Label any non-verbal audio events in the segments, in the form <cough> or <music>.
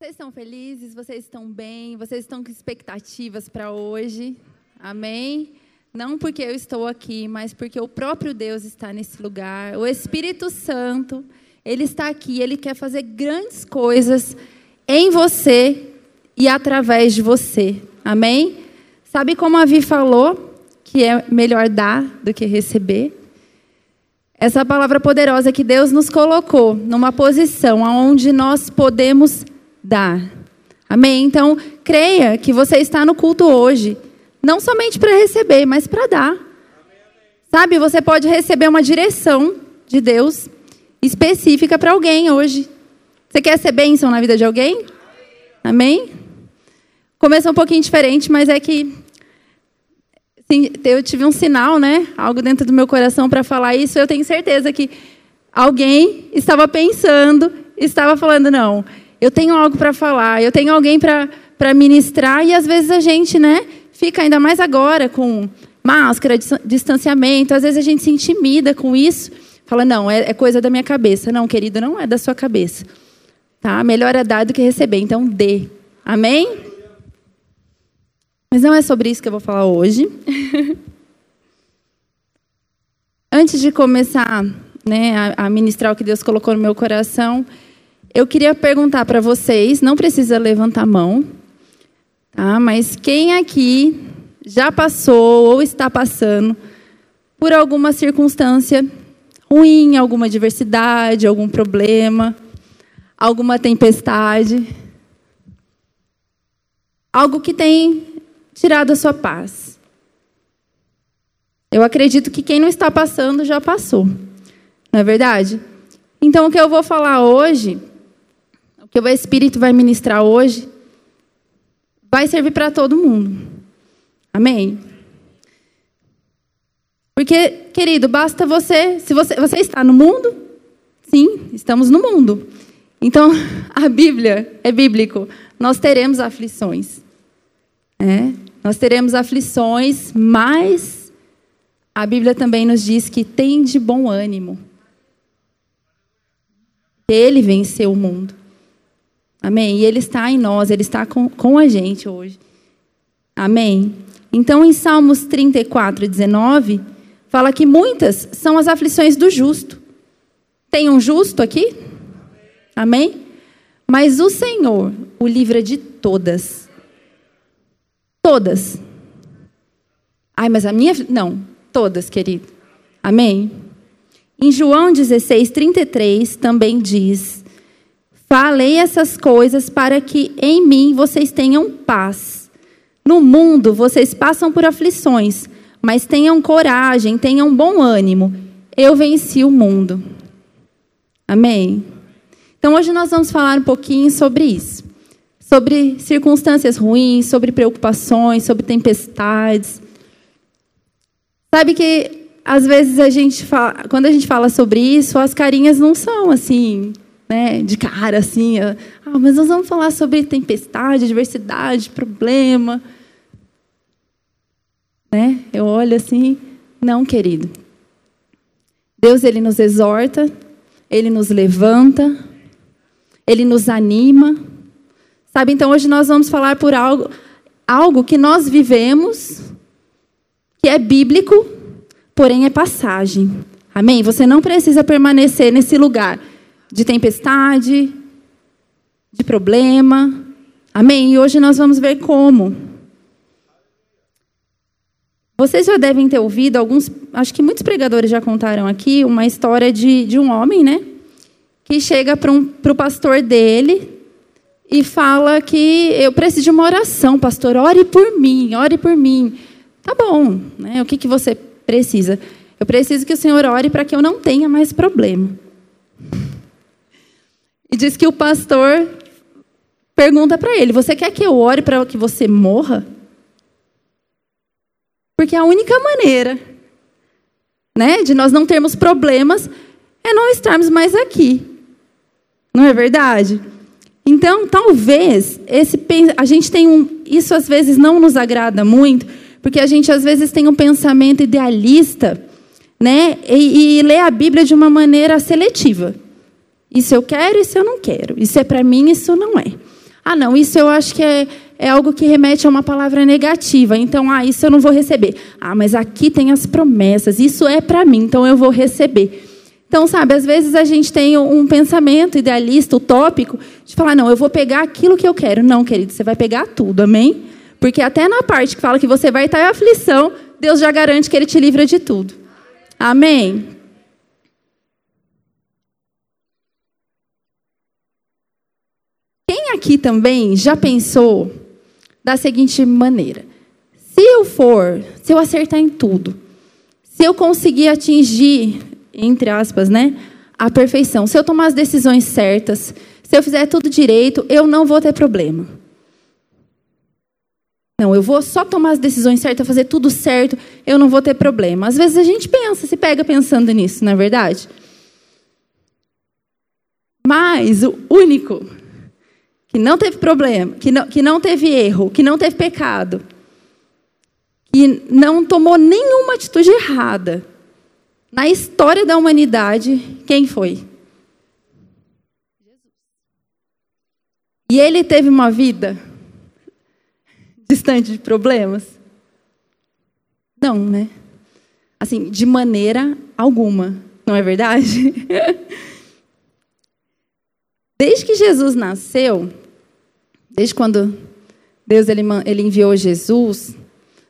Vocês estão felizes? Vocês estão bem? Vocês estão com expectativas para hoje? Amém? Não porque eu estou aqui, mas porque o próprio Deus está nesse lugar. O Espírito Santo, ele está aqui, ele quer fazer grandes coisas em você e através de você. Amém? Sabe como a Vi falou que é melhor dar do que receber? Essa palavra poderosa que Deus nos colocou numa posição onde nós podemos dar. Amém? Então, creia que você está no culto hoje, não somente para receber, mas para dar. Sabe, você pode receber uma direção de Deus específica para alguém hoje. Você quer ser bênção na vida de alguém? Amém? Começa um pouquinho diferente, mas é que eu tive um sinal, né? Algo dentro do meu coração para falar isso. Eu tenho certeza que alguém estava pensando, estava falando, não, eu tenho algo para falar, eu tenho alguém para ministrar, e às vezes a gente, né, fica ainda mais agora com máscara, distanciamento, às vezes a gente se intimida com isso, fala, não, é, é coisa da minha cabeça. Não, querido, não é da sua cabeça. Tá? Melhor é dar do que receber, então dê. Amém? Mas não é sobre isso que eu vou falar hoje. <laughs> Antes de começar né, a, a ministrar o que Deus colocou no meu coração, eu queria perguntar para vocês, não precisa levantar a mão, tá? mas quem aqui já passou ou está passando por alguma circunstância ruim, alguma adversidade, algum problema, alguma tempestade? Algo que tem tirado a sua paz. Eu acredito que quem não está passando já passou. Não é verdade? Então, o que eu vou falar hoje, que o Espírito vai ministrar hoje, vai servir para todo mundo. Amém? Porque, querido, basta você. Se você, você está no mundo, sim, estamos no mundo. Então, <laughs> a Bíblia é bíblico. Nós teremos aflições. É, nós teremos aflições, mas a Bíblia também nos diz que tem de bom ânimo. Ele venceu o mundo. Amém? E Ele está em nós, Ele está com, com a gente hoje. Amém? Então, em Salmos 34, 19, fala que muitas são as aflições do justo. Tem um justo aqui? Amém? Mas o Senhor o livra de todas. Todas. Ai, mas a minha. Não, todas, querido. Amém? Em João 16, 33, também diz: Falei essas coisas para que em mim vocês tenham paz. No mundo vocês passam por aflições, mas tenham coragem, tenham bom ânimo. Eu venci o mundo. Amém? Então hoje nós vamos falar um pouquinho sobre isso sobre circunstâncias ruins, sobre preocupações, sobre tempestades. Sabe que às vezes a gente fala, quando a gente fala sobre isso, as carinhas não são assim, né, de cara assim, ah, mas nós vamos falar sobre tempestade, adversidade, problema, né? Eu olho assim, não, querido. Deus ele nos exorta, ele nos levanta, ele nos anima. Sabe, então hoje nós vamos falar por algo, algo que nós vivemos, que é bíblico, porém é passagem. Amém? Você não precisa permanecer nesse lugar de tempestade, de problema. Amém? E hoje nós vamos ver como. Vocês já devem ter ouvido alguns, acho que muitos pregadores já contaram aqui, uma história de, de um homem, né? Que chega para um, o pastor dele e fala que eu preciso de uma oração, pastor, ore por mim, ore por mim. Tá bom, né? O que, que você precisa? Eu preciso que o Senhor ore para que eu não tenha mais problema. E diz que o pastor pergunta para ele: Você quer que eu ore para que você morra? Porque a única maneira né, de nós não termos problemas é não estarmos mais aqui. Não é verdade? Então, talvez esse a gente tem um isso às vezes não nos agrada muito, porque a gente às vezes tem um pensamento idealista, né? E, e lê a Bíblia de uma maneira seletiva. Isso eu quero, isso eu não quero. Isso é para mim, isso não é. Ah, não, isso eu acho que é, é algo que remete a uma palavra negativa. Então, ah, isso eu não vou receber. Ah, mas aqui tem as promessas. Isso é para mim, então eu vou receber. Então, sabe, às vezes a gente tem um pensamento idealista, utópico, de falar, não, eu vou pegar aquilo que eu quero. Não, querido, você vai pegar tudo, amém? Porque até na parte que fala que você vai estar em aflição, Deus já garante que Ele te livra de tudo. Amém? Aqui também já pensou da seguinte maneira: se eu for, se eu acertar em tudo, se eu conseguir atingir, entre aspas, né, a perfeição, se eu tomar as decisões certas, se eu fizer tudo direito, eu não vou ter problema. Não, eu vou só tomar as decisões certas, fazer tudo certo, eu não vou ter problema. Às vezes a gente pensa, se pega pensando nisso, não é verdade? Mas o único que não teve problema, que não, que não teve erro, que não teve pecado, que não tomou nenhuma atitude errada na história da humanidade, quem foi? E ele teve uma vida <laughs> distante de problemas? Não, né? Assim, de maneira alguma, não é verdade? <laughs> Desde que Jesus nasceu, desde quando Deus ele, ele enviou Jesus,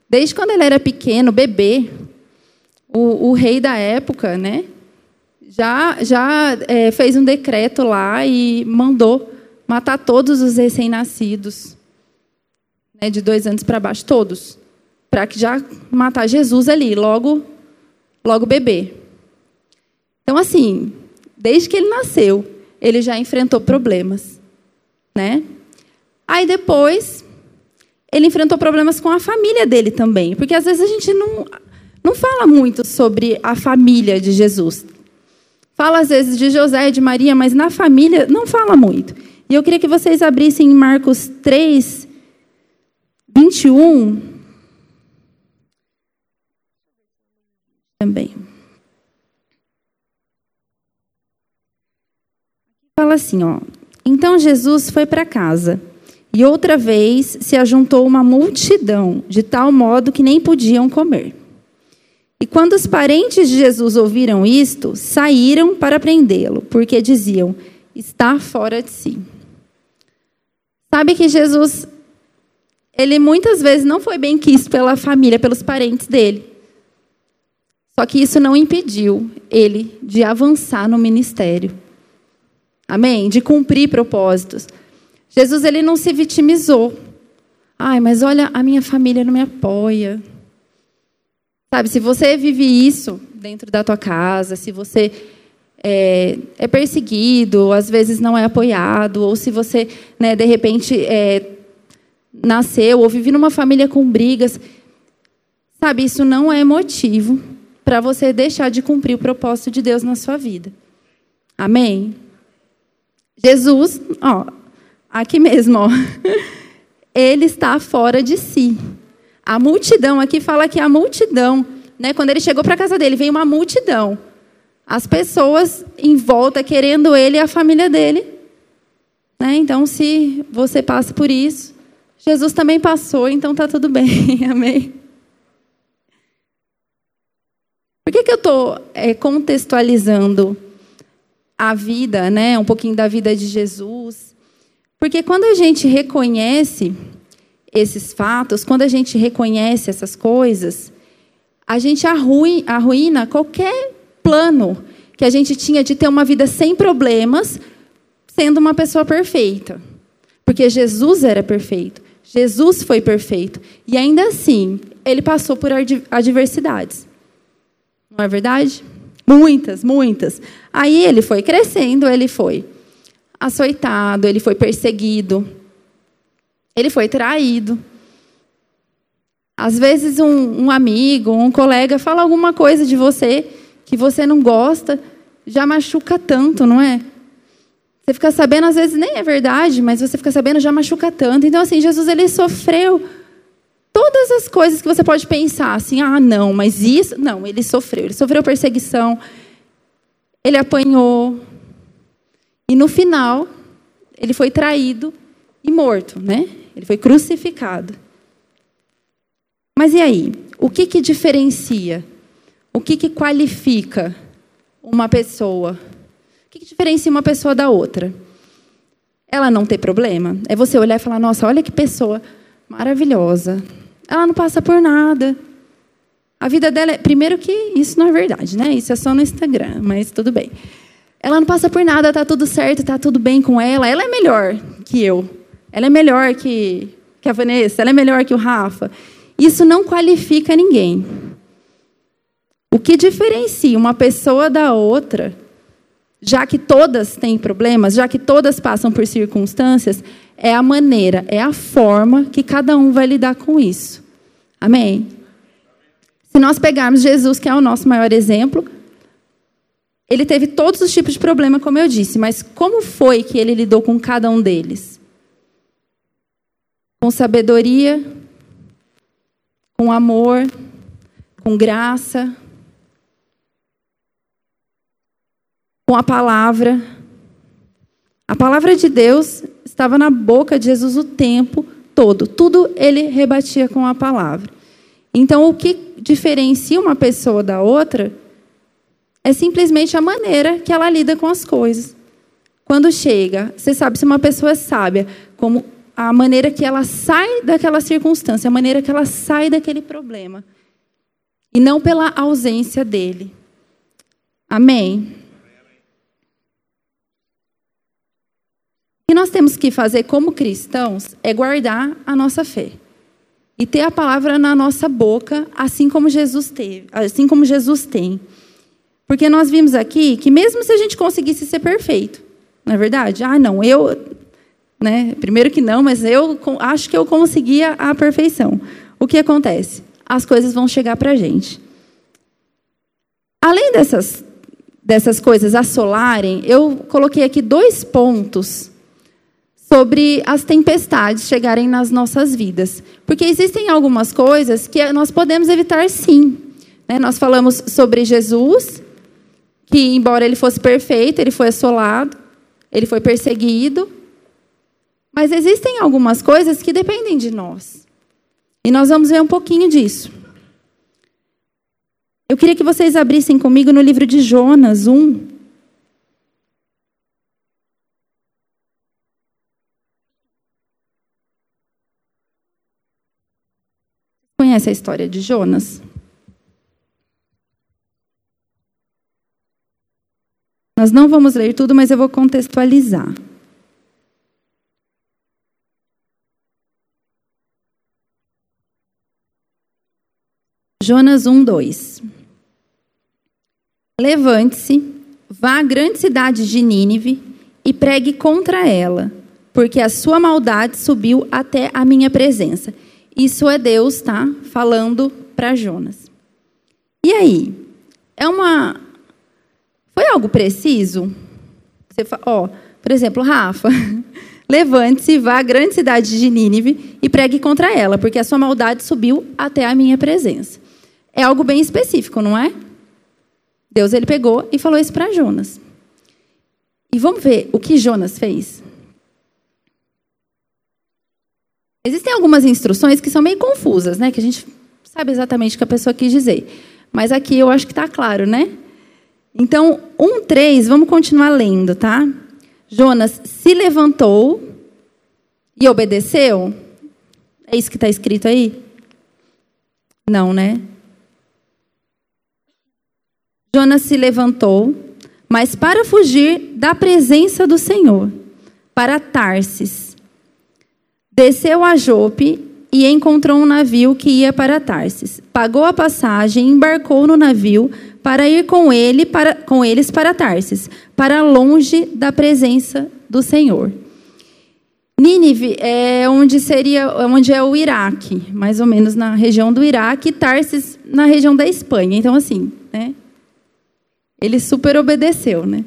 desde quando ele era pequeno, bebê, o, o rei da época, né, já, já é, fez um decreto lá e mandou matar todos os recém-nascidos, né, de dois anos para baixo, todos, para que já matar Jesus ali, logo, logo bebê. Então, assim, desde que ele nasceu, ele já enfrentou problemas, né? Aí depois ele enfrentou problemas com a família dele também, porque às vezes a gente não não fala muito sobre a família de Jesus. Fala às vezes de José e de Maria, mas na família não fala muito. E eu queria que vocês abrissem em Marcos 3, 21. Também. Fala assim, ó. Então Jesus foi para casa. E outra vez se ajuntou uma multidão, de tal modo que nem podiam comer. E quando os parentes de Jesus ouviram isto, saíram para prendê-lo, porque diziam: está fora de si. Sabe que Jesus, ele muitas vezes não foi bem quisto pela família, pelos parentes dele. Só que isso não impediu ele de avançar no ministério. Amém? De cumprir propósitos. Jesus ele não se vitimizou. Ai, mas olha, a minha família não me apoia. Sabe, se você vive isso dentro da tua casa, se você é, é perseguido, às vezes não é apoiado, ou se você, né, de repente, é, nasceu ou vive numa família com brigas, sabe, isso não é motivo para você deixar de cumprir o propósito de Deus na sua vida. Amém? Jesus, ó, aqui mesmo, ó, <laughs> ele está fora de si. A multidão, aqui fala que a multidão, né, quando ele chegou para a casa dele, veio uma multidão. As pessoas em volta querendo ele e a família dele. Né? Então, se você passa por isso, Jesus também passou, então está tudo bem. <laughs> Amém? Por que, que eu estou é, contextualizando a vida, né, um pouquinho da vida de Jesus. Porque quando a gente reconhece esses fatos, quando a gente reconhece essas coisas, a gente arruina qualquer plano que a gente tinha de ter uma vida sem problemas, sendo uma pessoa perfeita. Porque Jesus era perfeito. Jesus foi perfeito. E ainda assim, ele passou por adversidades. Não é verdade? Muitas, muitas. Aí ele foi crescendo, ele foi açoitado, ele foi perseguido, ele foi traído. Às vezes, um, um, amigo, um colega fala alguma coisa de você que você não gosta, já machuca tanto, não é? Você fica sabendo, às vezes nem é verdade, mas você fica sabendo, já machuca tanto. Então, assim, Jesus ele sofreu todas as coisas que você pode pensar, assim, ah, não, mas isso. Não, ele sofreu. Ele sofreu perseguição, ele apanhou. E no final, ele foi traído e morto, né? Ele foi crucificado. Mas e aí? O que, que diferencia? O que, que qualifica uma pessoa? O que, que diferencia uma pessoa da outra? Ela não ter problema? É você olhar e falar: nossa, olha que pessoa maravilhosa. Ela não passa por nada. A vida dela é. Primeiro que isso não é verdade, né? Isso é só no Instagram, mas tudo bem. Ela não passa por nada, tá tudo certo, tá tudo bem com ela. Ela é melhor que eu. Ela é melhor que, que a Vanessa, ela é melhor que o Rafa. Isso não qualifica ninguém. O que diferencia uma pessoa da outra, já que todas têm problemas, já que todas passam por circunstâncias, é a maneira, é a forma que cada um vai lidar com isso. Amém? Se nós pegarmos Jesus, que é o nosso maior exemplo, ele teve todos os tipos de problema, como eu disse, mas como foi que ele lidou com cada um deles? Com sabedoria, com amor, com graça, com a palavra. A palavra de Deus estava na boca de Jesus o tempo todo. Tudo ele rebatia com a palavra. Então, o que diferencia uma pessoa da outra é simplesmente a maneira que ela lida com as coisas. Quando chega, você sabe se uma pessoa é sábia, como a maneira que ela sai daquela circunstância, a maneira que ela sai daquele problema. E não pela ausência dele. Amém? Que nós temos que fazer como cristãos é guardar a nossa fé. E ter a palavra na nossa boca, assim como Jesus teve, assim como Jesus tem. Porque nós vimos aqui que mesmo se a gente conseguisse ser perfeito, não é verdade? Ah, não, eu né? Primeiro que não, mas eu acho que eu conseguia a perfeição. O que acontece? As coisas vão chegar para a gente. Além dessas, dessas coisas assolarem, eu coloquei aqui dois pontos sobre as tempestades chegarem nas nossas vidas. Porque existem algumas coisas que nós podemos evitar sim. Né? Nós falamos sobre Jesus, que, embora ele fosse perfeito, ele foi assolado, ele foi perseguido, mas existem algumas coisas que dependem de nós. E nós vamos ver um pouquinho disso. Eu queria que vocês abrissem comigo no livro de Jonas 1. Conhece a história de Jonas? Nós não vamos ler tudo, mas eu vou contextualizar. Jonas 1, 2. Levante-se, vá à grande cidade de Nínive e pregue contra ela, porque a sua maldade subiu até a minha presença. Isso é Deus, tá? Falando para Jonas. E aí? É uma. Foi algo preciso? Você fa... Ó, por exemplo, Rafa, <laughs> levante-se, vá à grande cidade de Nínive e pregue contra ela, porque a sua maldade subiu até a minha presença. É algo bem específico, não é? Deus ele pegou e falou isso para Jonas. E vamos ver o que Jonas fez. Existem algumas instruções que são meio confusas, né? Que a gente sabe exatamente o que a pessoa quis dizer. Mas aqui eu acho que está claro, né? Então, 1,3, vamos continuar lendo, tá? Jonas se levantou e obedeceu. É isso que está escrito aí? Não, né? Jonas se levantou, mas para fugir da presença do Senhor, para Tarsis. Desceu a Jope e encontrou um navio que ia para Tarsis. Pagou a passagem e embarcou no navio para ir com, ele para, com eles para Tarsis, para longe da presença do Senhor. Nínive é onde seria onde é o Iraque, mais ou menos na região do Iraque, e Tarsis na região da Espanha. Então assim, né? Ele super obedeceu, né?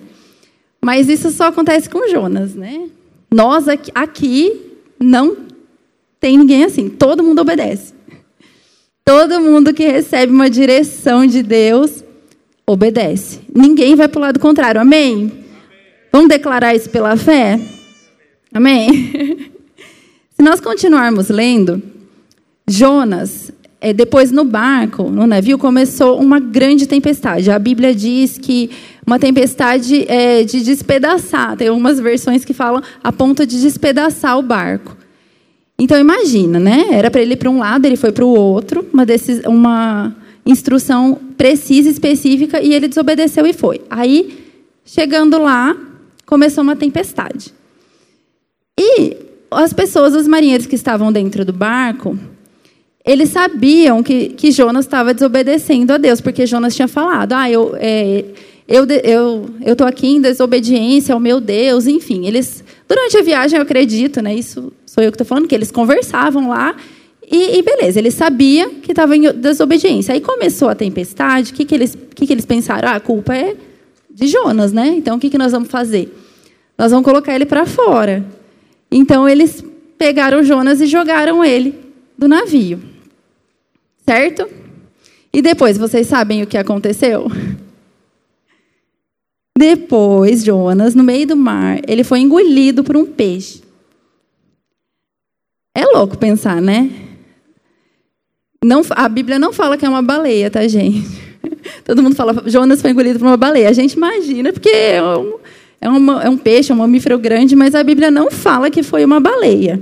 Mas isso só acontece com Jonas, né? Nós aqui, aqui não tem ninguém assim, todo mundo obedece. Todo mundo que recebe uma direção de Deus obedece. Ninguém vai para o lado contrário. Amém? Amém? Vamos declarar isso pela fé? Amém? <laughs> Se nós continuarmos lendo, Jonas, é, depois no barco, no navio, começou uma grande tempestade. A Bíblia diz que uma tempestade é, de despedaçar. Tem algumas versões que falam a ponto de despedaçar o barco. Então imagina, né? Era para ele ir para um lado, ele foi para o outro, uma, decis... uma instrução precisa, específica, e ele desobedeceu e foi. Aí, chegando lá, começou uma tempestade. E as pessoas, os marinheiros que estavam dentro do barco, eles sabiam que, que Jonas estava desobedecendo a Deus, porque Jonas tinha falado: ah, eu. É, eu eu estou aqui em desobediência ao meu Deus, enfim, eles durante a viagem eu acredito, né? Isso sou eu que estou falando que eles conversavam lá e, e beleza, eles sabiam que estava em desobediência. Aí começou a tempestade, o que que eles que que eles pensaram? Ah, a culpa é de Jonas, né? Então o que que nós vamos fazer? Nós vamos colocar ele para fora. Então eles pegaram Jonas e jogaram ele do navio, certo? E depois vocês sabem o que aconteceu? Depois, Jonas, no meio do mar, ele foi engolido por um peixe. É louco pensar, né? Não, a Bíblia não fala que é uma baleia, tá, gente? <laughs> Todo mundo fala, Jonas foi engolido por uma baleia. A gente imagina, porque é um, é, uma, é um peixe, é um mamífero grande, mas a Bíblia não fala que foi uma baleia.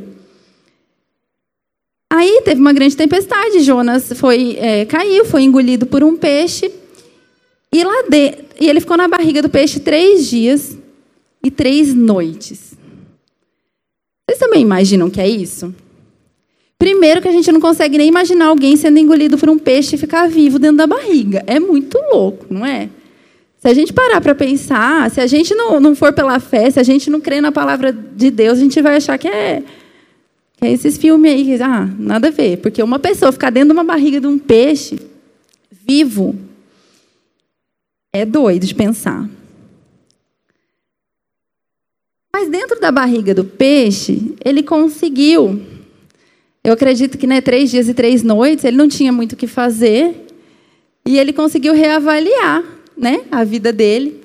Aí teve uma grande tempestade, Jonas foi, é, caiu, foi engolido por um peixe. E, lá de, e ele ficou na barriga do peixe três dias e três noites. Vocês também imaginam que é isso? Primeiro que a gente não consegue nem imaginar alguém sendo engolido por um peixe e ficar vivo dentro da barriga. É muito louco, não é? Se a gente parar para pensar, se a gente não, não for pela fé, se a gente não crê na palavra de Deus, a gente vai achar que é, que é esses filmes aí, que, ah, nada a ver. Porque uma pessoa ficar dentro de uma barriga de um peixe, vivo, é doido de pensar. Mas dentro da barriga do peixe, ele conseguiu. Eu acredito que né, três dias e três noites, ele não tinha muito o que fazer. E ele conseguiu reavaliar né, a vida dele.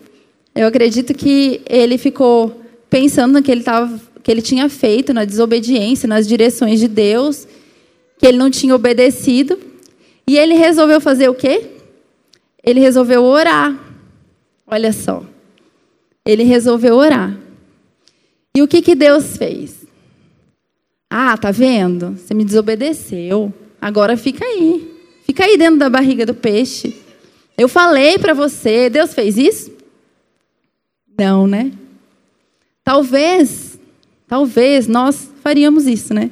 Eu acredito que ele ficou pensando no que ele, tava, que ele tinha feito, na desobediência, nas direções de Deus, que ele não tinha obedecido. E ele resolveu fazer o quê? ele resolveu orar. Olha só. Ele resolveu orar. E o que, que Deus fez? Ah, tá vendo? Você me desobedeceu. Agora fica aí. Fica aí dentro da barriga do peixe. Eu falei para você. Deus fez isso? Não, né? Talvez, talvez nós faríamos isso, né?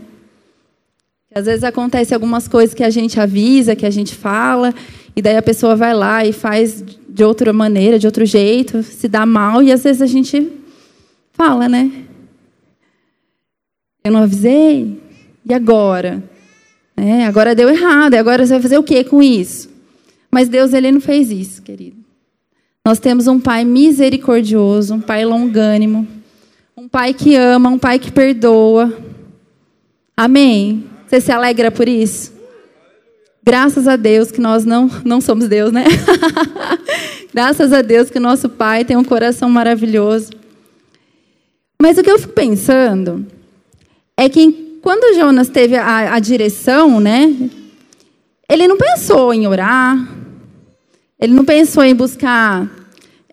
Às vezes acontece algumas coisas que a gente avisa, que a gente fala, e daí a pessoa vai lá e faz de outra maneira, de outro jeito, se dá mal, e às vezes a gente fala, né? Eu não avisei? E agora? É, agora deu errado, e agora você vai fazer o que com isso? Mas Deus, ele não fez isso, querido. Nós temos um pai misericordioso, um pai longânimo, pai que ama, um pai que perdoa. Amém? Você se alegra por isso? Graças a Deus que nós não, não somos Deus, né? <laughs> Graças a Deus que o nosso Pai tem um coração maravilhoso. Mas o que eu fico pensando é que quando Jonas teve a, a direção, né? Ele não pensou em orar, ele não pensou em buscar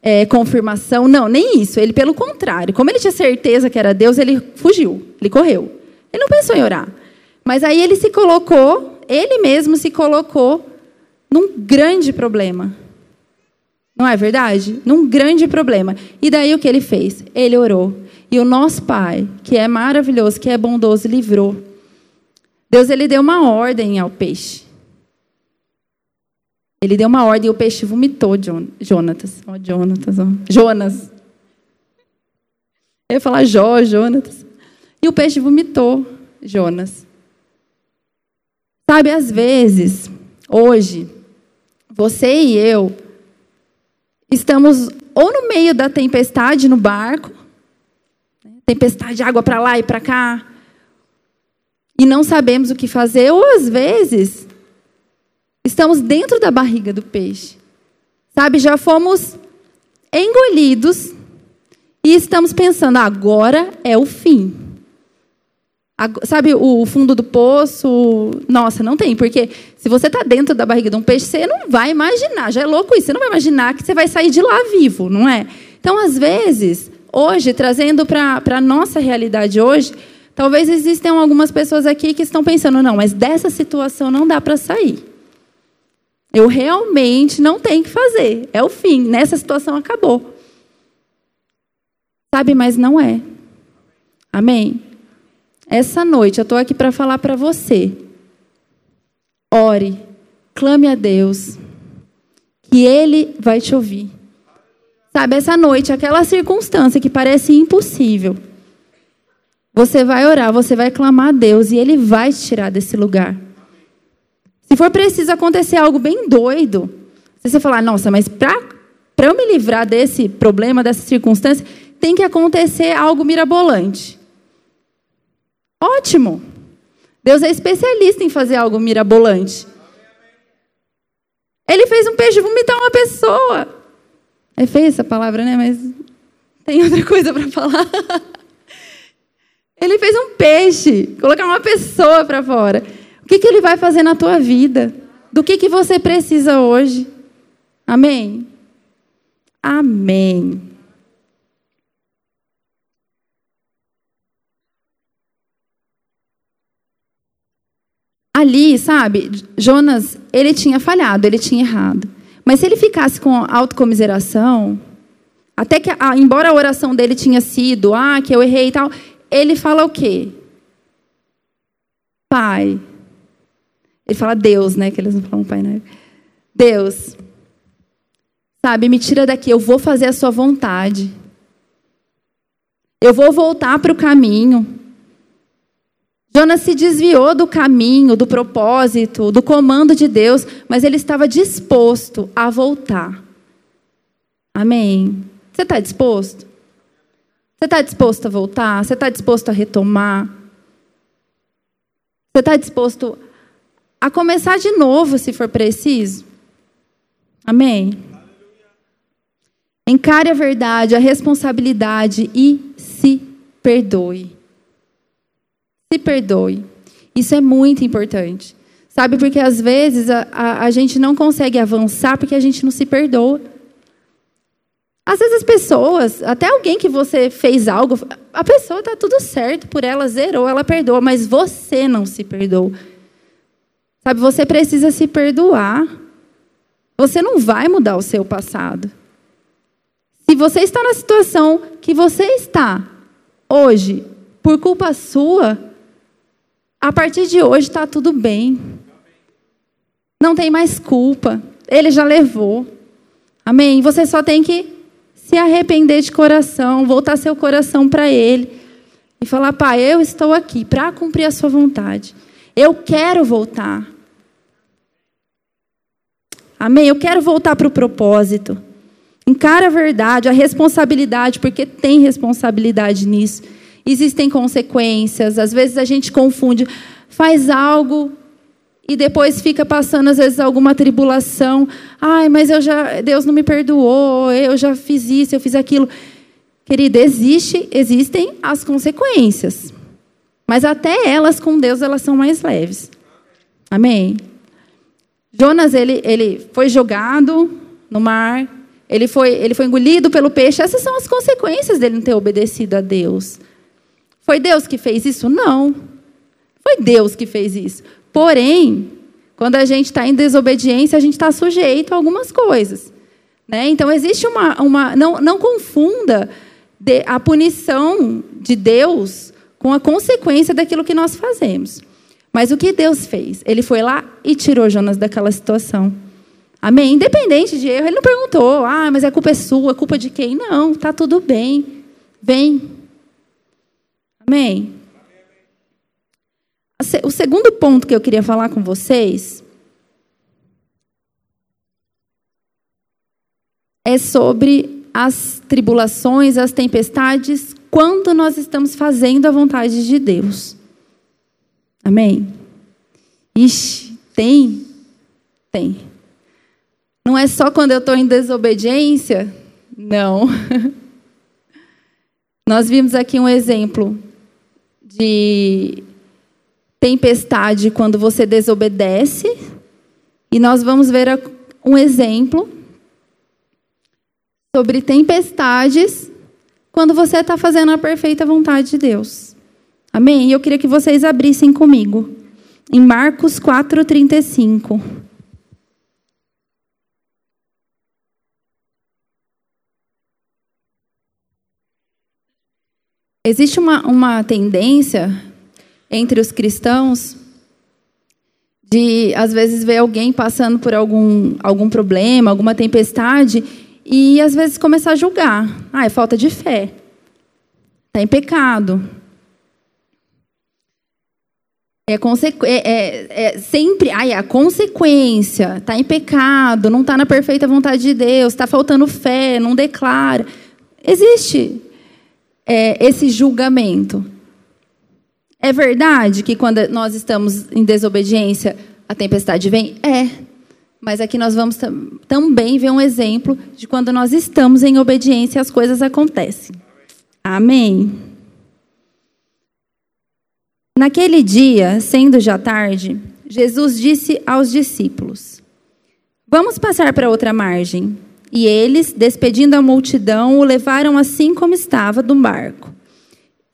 é, confirmação, não, nem isso. Ele, pelo contrário, como ele tinha certeza que era Deus, ele fugiu, ele correu. Ele não pensou em orar. Mas aí ele se colocou ele mesmo se colocou num grande problema. Não é verdade? Num grande problema. E daí o que ele fez? Ele orou. E o nosso Pai, que é maravilhoso, que é bondoso, livrou. Deus ele deu uma ordem ao peixe. Ele deu uma ordem e o peixe vomitou Jonatas. Oh, Jonatas, oh. Jonas. Eu ia falar Jó, Jonatas. E o peixe vomitou Jonas. Sabe, às vezes, hoje, você e eu estamos ou no meio da tempestade no barco, né, tempestade de água para lá e para cá, e não sabemos o que fazer, ou às vezes estamos dentro da barriga do peixe. Sabe, já fomos engolidos e estamos pensando, agora é o fim. Sabe o fundo do poço? Nossa, não tem, porque se você está dentro da barriga de um peixe, você não vai imaginar, já é louco isso, você não vai imaginar que você vai sair de lá vivo, não é? Então, às vezes, hoje, trazendo para a nossa realidade hoje, talvez existam algumas pessoas aqui que estão pensando, não, mas dessa situação não dá para sair. Eu realmente não tenho que fazer, é o fim, nessa situação acabou. Sabe, mas não é. Amém? Essa noite eu estou aqui para falar para você. Ore, clame a Deus, que Ele vai te ouvir. Sabe, essa noite, aquela circunstância que parece impossível, você vai orar, você vai clamar a Deus e Ele vai te tirar desse lugar. Se for preciso acontecer algo bem doido, você falar, nossa, mas para eu me livrar desse problema, dessa circunstância, tem que acontecer algo mirabolante. Ótimo. Deus é especialista em fazer algo mirabolante. Ele fez um peixe vomitar uma pessoa. É feia essa palavra, né? Mas tem outra coisa para falar. <laughs> Ele fez um peixe, colocar uma pessoa para fora. O que, que ele vai fazer na tua vida? Do que, que você precisa hoje? Amém? Amém. ali, sabe, Jonas, ele tinha falhado, ele tinha errado. Mas se ele ficasse com autocomiseração, até que, embora a oração dele tinha sido, ah, que eu errei e tal, ele fala o quê? Pai. Ele fala Deus, né? Que eles não falam pai, né? Deus. Sabe, me tira daqui, eu vou fazer a sua vontade. Eu vou voltar para o caminho. Jonas se desviou do caminho, do propósito, do comando de Deus, mas ele estava disposto a voltar. Amém. Você está disposto? Você está disposto a voltar? Você está disposto a retomar? Você está disposto a começar de novo, se for preciso? Amém. Encare a verdade, a responsabilidade e se perdoe. Se perdoe. Isso é muito importante. Sabe, porque às vezes a, a, a, gente não consegue avançar porque a gente não se perdoa. Às vezes as pessoas, até alguém que você fez algo, a pessoa está tudo certo por ela, zerou, ela perdoa, mas você não se perdoa. Sabe, você precisa se perdoar. Você não vai mudar o seu passado. Se você está na situação que você está hoje, por culpa sua, a partir de hoje está tudo bem. Não tem mais culpa. Ele já levou. Amém? Você só tem que se arrepender de coração, voltar seu coração para Ele e falar: Pai, eu estou aqui para cumprir a Sua vontade. Eu quero voltar. Amém? Eu quero voltar para o propósito. Encara a verdade, a responsabilidade, porque tem responsabilidade nisso existem consequências. Às vezes a gente confunde, faz algo e depois fica passando às vezes alguma tribulação. Ai, mas eu já Deus não me perdoou, eu já fiz isso, eu fiz aquilo. Querida, existe, existem as consequências. Mas até elas com Deus elas são mais leves. Amém. Jonas ele, ele foi jogado no mar, ele foi, ele foi engolido pelo peixe. Essas são as consequências dele não ter obedecido a Deus. Foi Deus que fez isso? Não. Foi Deus que fez isso. Porém, quando a gente está em desobediência, a gente está sujeito a algumas coisas. Né? Então, existe uma. uma não, não confunda a punição de Deus com a consequência daquilo que nós fazemos. Mas o que Deus fez? Ele foi lá e tirou Jonas daquela situação. Amém? Independente de erro, ele não perguntou, ah, mas a culpa é sua, a culpa é de quem? Não, está tudo bem. Vem, Amém? O segundo ponto que eu queria falar com vocês é sobre as tribulações, as tempestades, quando nós estamos fazendo a vontade de Deus. Amém? Ixi, tem? Tem. Não é só quando eu estou em desobediência? Não. <laughs> Nós vimos aqui um exemplo de tempestade quando você desobedece. E nós vamos ver um exemplo sobre tempestades quando você está fazendo a perfeita vontade de Deus. Amém? E eu queria que vocês abrissem comigo. Em Marcos 4,35. Existe uma, uma tendência entre os cristãos de, às vezes, ver alguém passando por algum, algum problema, alguma tempestade, e às vezes começar a julgar. Ah, é falta de fé. Está em pecado. É, é, é, é, sempre, ai, é a consequência, está em pecado, não está na perfeita vontade de Deus, está faltando fé, não declara. Existe é, esse julgamento. É verdade que quando nós estamos em desobediência, a tempestade vem? É. Mas aqui nós vamos também ver um exemplo de quando nós estamos em obediência as coisas acontecem. Amém. Naquele dia, sendo já tarde, Jesus disse aos discípulos: Vamos passar para outra margem. E eles, despedindo a multidão, o levaram assim como estava do barco.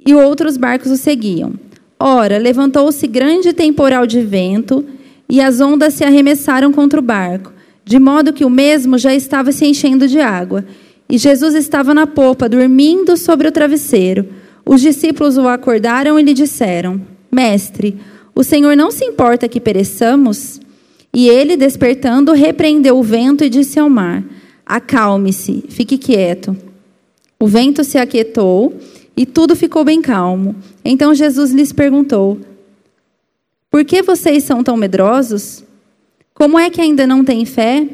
E outros barcos o seguiam. Ora, levantou-se grande temporal de vento, e as ondas se arremessaram contra o barco, de modo que o mesmo já estava se enchendo de água. E Jesus estava na popa, dormindo sobre o travesseiro. Os discípulos o acordaram e lhe disseram: Mestre, o Senhor não se importa que pereçamos? E ele, despertando, repreendeu o vento e disse ao mar: Acalme-se, fique quieto. O vento se aquietou e tudo ficou bem calmo. Então Jesus lhes perguntou: Por que vocês são tão medrosos? Como é que ainda não têm fé?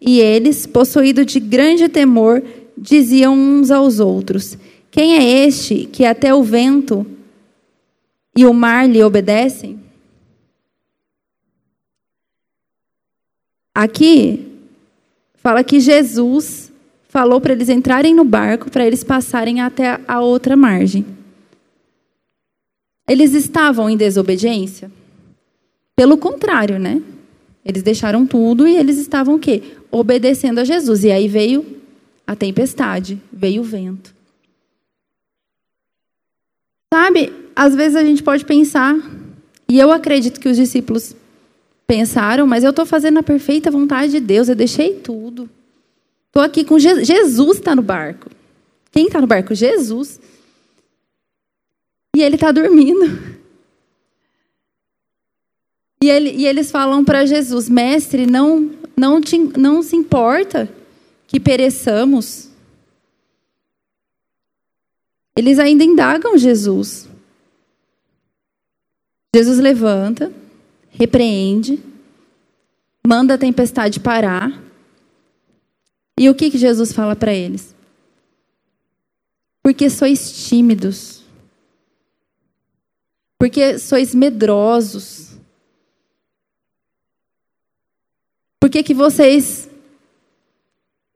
E eles, possuídos de grande temor, diziam uns aos outros: Quem é este que até o vento e o mar lhe obedecem? Aqui fala que Jesus falou para eles entrarem no barco para eles passarem até a outra margem. Eles estavam em desobediência? Pelo contrário, né? Eles deixaram tudo e eles estavam o quê? Obedecendo a Jesus. E aí veio a tempestade, veio o vento. Sabe, às vezes a gente pode pensar, e eu acredito que os discípulos pensaram, mas eu estou fazendo a perfeita vontade de Deus, eu deixei tudo. Estou aqui com Jesus. Jesus está no barco. Quem está no barco? Jesus. E ele está dormindo. E, ele, e eles falam para Jesus: Mestre, não, não, te, não se importa que pereçamos. Eles ainda indagam Jesus. Jesus levanta, repreende, manda a tempestade parar. E o que, que Jesus fala para eles? Porque sois tímidos. Porque sois medrosos. Por que, que vocês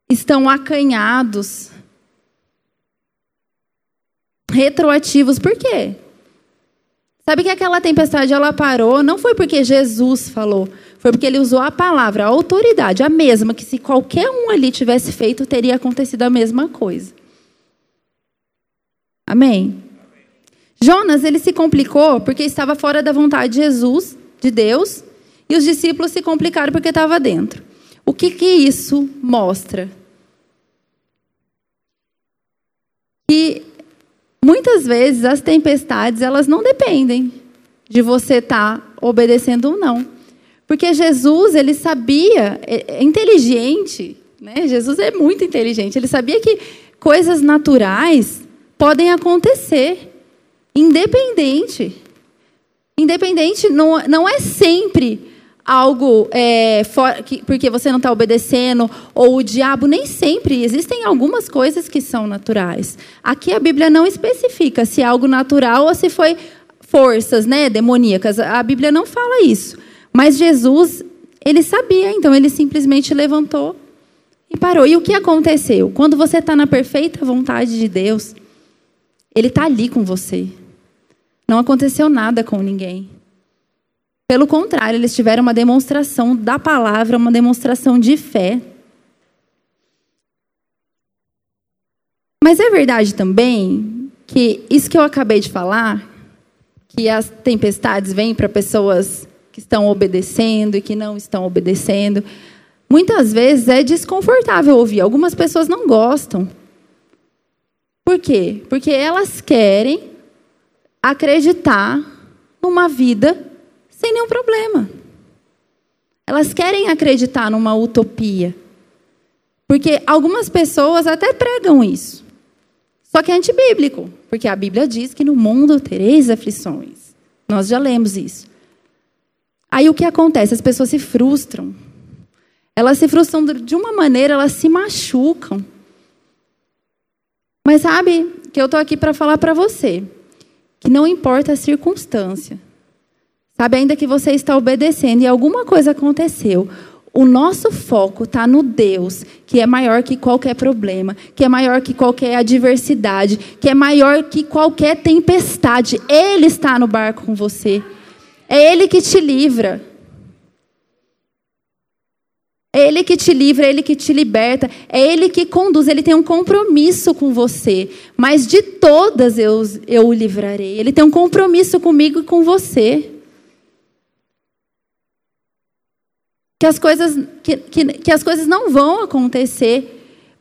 estão acanhados? Retroativos, por quê? Sabe que aquela tempestade ela parou não foi porque Jesus falou, foi porque ele usou a palavra, a autoridade, a mesma que se qualquer um ali tivesse feito, teria acontecido a mesma coisa. Amém. Jonas, ele se complicou porque estava fora da vontade de Jesus, de Deus, e os discípulos se complicaram porque estava dentro. O que que isso mostra? Que Muitas vezes as tempestades, elas não dependem de você estar tá obedecendo ou não. Porque Jesus, ele sabia, é, é inteligente, né? Jesus é muito inteligente. Ele sabia que coisas naturais podem acontecer, independente. Independente não, não é sempre algo é, for, que, porque você não está obedecendo, ou o diabo, nem sempre. Existem algumas coisas que são naturais. Aqui a Bíblia não especifica se é algo natural ou se foi forças né, demoníacas. A Bíblia não fala isso. Mas Jesus, ele sabia, então ele simplesmente levantou e parou. E o que aconteceu? Quando você está na perfeita vontade de Deus, ele está ali com você. Não aconteceu nada com ninguém. Pelo contrário, eles tiveram uma demonstração da palavra, uma demonstração de fé. Mas é verdade também que isso que eu acabei de falar, que as tempestades vêm para pessoas que estão obedecendo e que não estão obedecendo, muitas vezes é desconfortável ouvir. Algumas pessoas não gostam. Por quê? Porque elas querem acreditar numa vida sem nenhum problema. Elas querem acreditar numa utopia. Porque algumas pessoas até pregam isso. Só que é antibíblico, porque a Bíblia diz que no mundo tereis aflições. Nós já lemos isso. Aí o que acontece? As pessoas se frustram. Elas se frustram de uma maneira, elas se machucam. Mas sabe que eu estou aqui para falar para você que não importa a circunstância. Sabe, ainda que você está obedecendo e alguma coisa aconteceu, o nosso foco está no Deus, que é maior que qualquer problema, que é maior que qualquer adversidade, que é maior que qualquer tempestade. Ele está no barco com você. É Ele que te livra. É Ele que te livra, é Ele que te liberta, é Ele que conduz, Ele tem um compromisso com você. Mas de todas eu, eu o livrarei. Ele tem um compromisso comigo e com você. Que as coisas, que, que, que as coisas não vão acontecer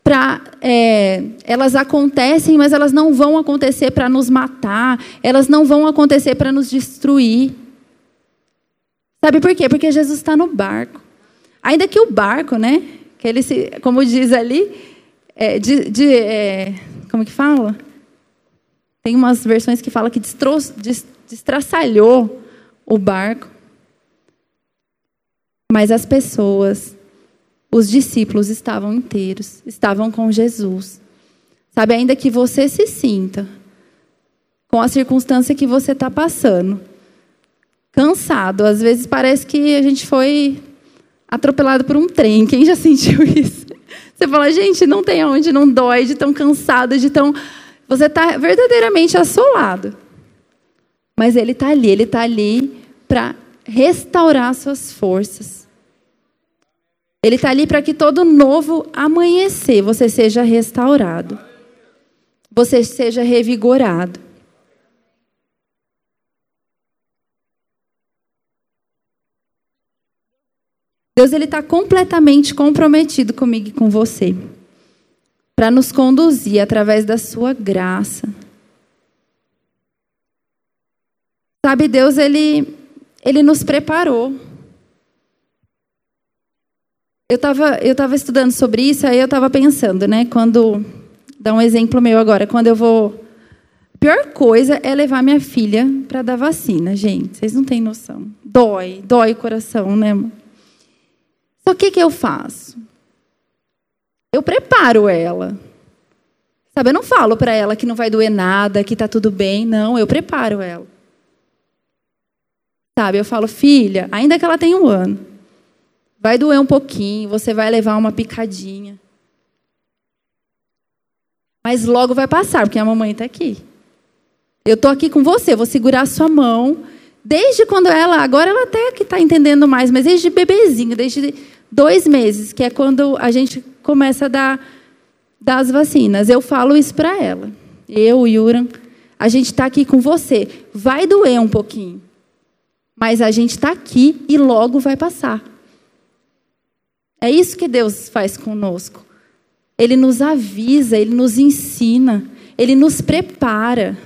para é, elas acontecem, mas elas não vão acontecer para nos matar, elas não vão acontecer para nos destruir. Sabe por quê? Porque Jesus está no barco. Ainda que o barco, né? Que ele se, como diz ali, é, de, de é, como que fala? Tem umas versões que falam que destraçalhou o barco. Mas as pessoas, os discípulos estavam inteiros, estavam com Jesus. Sabe, ainda que você se sinta com a circunstância que você está passando, cansado, às vezes parece que a gente foi atropelado por um trem. Quem já <laughs> sentiu isso? Você fala, gente, não tem onde, não dói, de tão cansado, de tão. Você está verdadeiramente assolado. Mas Ele está ali, Ele está ali para restaurar suas forças. Ele está ali para que todo novo amanhecer você seja restaurado, você seja revigorado. Deus ele está completamente comprometido comigo e com você, para nos conduzir através da Sua graça. Sabe, Deus ele ele nos preparou. Eu estava eu tava estudando sobre isso, aí eu estava pensando, né? Quando dá um exemplo meu agora, quando eu vou a pior coisa é levar minha filha para dar vacina, gente. Vocês não têm noção. Dói, dói o coração, né? Só que o que eu faço? Eu preparo ela. Sabe, eu não falo para ela que não vai doer nada, que está tudo bem. Não, eu preparo ela. Sabe, eu falo, filha, ainda que ela tenha um ano, vai doer um pouquinho, você vai levar uma picadinha. Mas logo vai passar, porque a mamãe está aqui. Eu estou aqui com você, vou segurar a sua mão. Desde quando ela, agora ela até que está entendendo mais, mas desde bebezinho, desde dois meses, que é quando a gente começa a dar, dar as vacinas. Eu falo isso para ela. Eu, Yuran, a gente está aqui com você. Vai doer um pouquinho. Mas a gente está aqui e logo vai passar. É isso que Deus faz conosco. Ele nos avisa, ele nos ensina, ele nos prepara.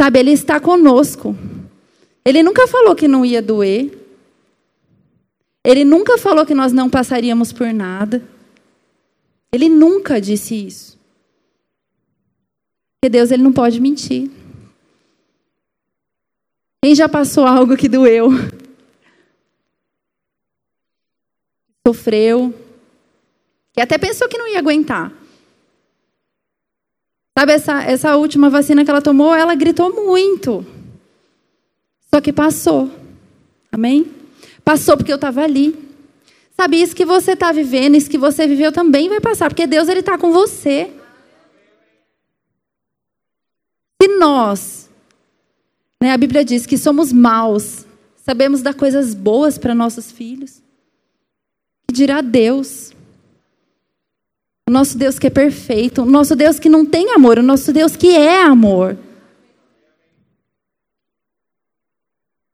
Sabe, ele está conosco. Ele nunca falou que não ia doer. Ele nunca falou que nós não passaríamos por nada. Ele nunca disse isso. Porque Deus ele não pode mentir. Quem já passou algo que doeu? Sofreu. E até pensou que não ia aguentar. Sabe, essa, essa última vacina que ela tomou, ela gritou muito. Só que passou. Amém? Passou porque eu estava ali. Sabe, isso que você está vivendo, isso que você viveu também vai passar, porque Deus ele está com você. Se nós, né, a Bíblia diz que somos maus, sabemos dar coisas boas para nossos filhos, que dirá Deus? O nosso Deus que é perfeito, o nosso Deus que não tem amor, o nosso Deus que é amor.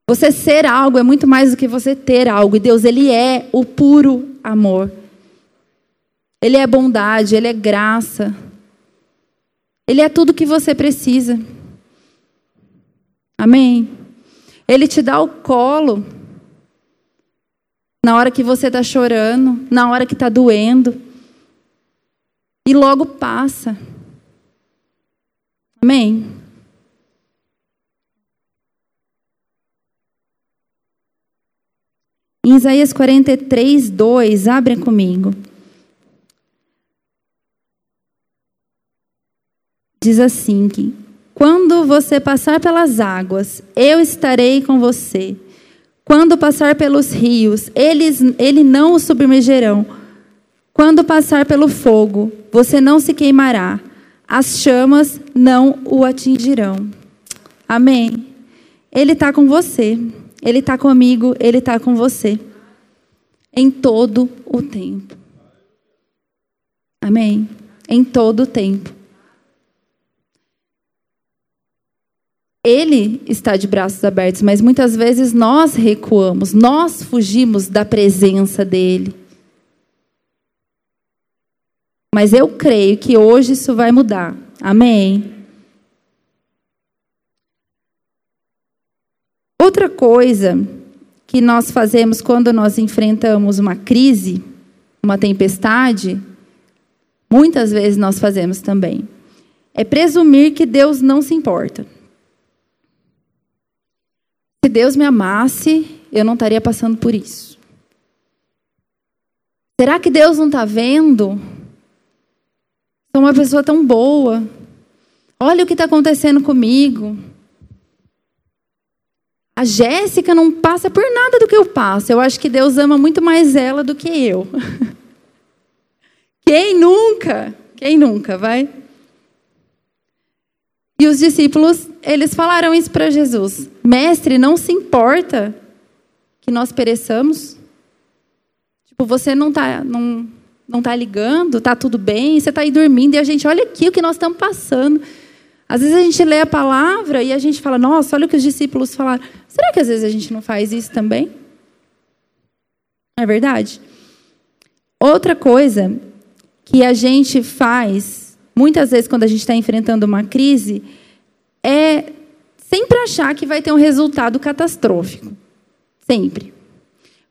Você ser algo é muito mais do que você ter algo, e Deus, Ele é o puro amor. Ele é bondade, Ele é graça. Ele é tudo que você precisa. Amém? Ele te dá o colo na hora que você está chorando, na hora que está doendo. E logo passa. Amém? Em Isaías 43, 2, abrem comigo. Diz assim que quando você passar pelas águas, eu estarei com você. Quando passar pelos rios, eles ele não o submergerão. Quando passar pelo fogo, você não se queimará. As chamas não o atingirão. Amém. Ele está com você. Ele está comigo, Ele está com você. Em todo o tempo. Amém? Em todo o tempo. Ele está de braços abertos, mas muitas vezes nós recuamos, nós fugimos da presença dele. Mas eu creio que hoje isso vai mudar. Amém? Outra coisa que nós fazemos quando nós enfrentamos uma crise, uma tempestade, muitas vezes nós fazemos também, é presumir que Deus não se importa. Se Deus me amasse, eu não estaria passando por isso. Será que Deus não está vendo? Sou uma pessoa tão boa. Olha o que está acontecendo comigo. A Jéssica não passa por nada do que eu passo. Eu acho que Deus ama muito mais ela do que eu. <laughs> Quem nunca? Quem nunca, vai? E os discípulos, eles falaram isso para Jesus: Mestre, não se importa que nós pereçamos? Tipo, você não está não, não tá ligando, está tudo bem, você está aí dormindo e a gente, olha aqui o que nós estamos passando. Às vezes a gente lê a palavra e a gente fala, nossa, olha o que os discípulos falaram. Será que às vezes a gente não faz isso também? É verdade? Outra coisa que a gente faz, muitas vezes quando a gente está enfrentando uma crise, é sempre achar que vai ter um resultado catastrófico. Sempre.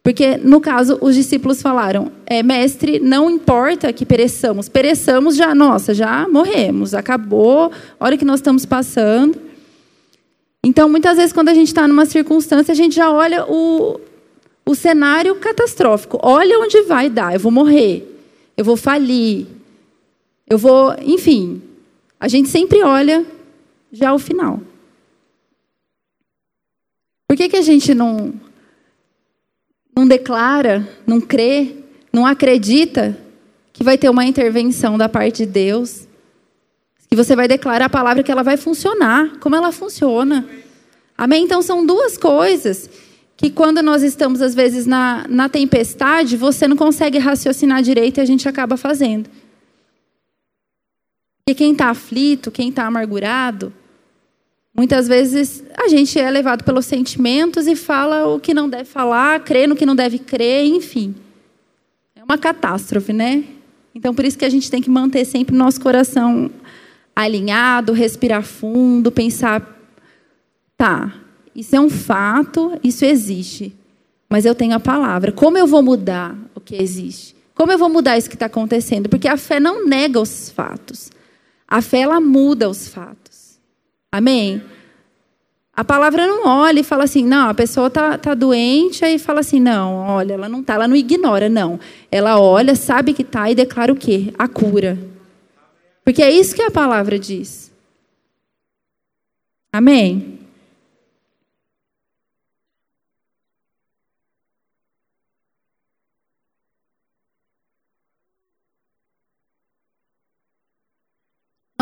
Porque, no caso, os discípulos falaram: é, Mestre, não importa que pereçamos. Pereçamos já, nossa, já morremos, acabou, olha o que nós estamos passando. Então, muitas vezes, quando a gente está numa circunstância, a gente já olha o, o cenário catastrófico. Olha onde vai dar. Eu vou morrer, eu vou falir, eu vou. Enfim, a gente sempre olha já o final. Por que, que a gente não não declara, não crê, não acredita que vai ter uma intervenção da parte de Deus, que você vai declarar a palavra que ela vai funcionar, como ela funciona. Amém? Então são duas coisas que quando nós estamos, às vezes, na, na tempestade, você não consegue raciocinar direito e a gente acaba fazendo. Porque quem está aflito, quem está amargurado, Muitas vezes a gente é levado pelos sentimentos e fala o que não deve falar, crê no que não deve crer, enfim. É uma catástrofe, né? Então por isso que a gente tem que manter sempre o nosso coração alinhado, respirar fundo, pensar, tá, isso é um fato, isso existe. Mas eu tenho a palavra. Como eu vou mudar o que existe? Como eu vou mudar isso que está acontecendo? Porque a fé não nega os fatos. A fé ela muda os fatos. Amém? A palavra não olha e fala assim, não, a pessoa está tá doente, aí fala assim, não, olha, ela não está, ela não ignora, não. Ela olha, sabe que está e declara o quê? A cura. Porque é isso que a palavra diz. Amém?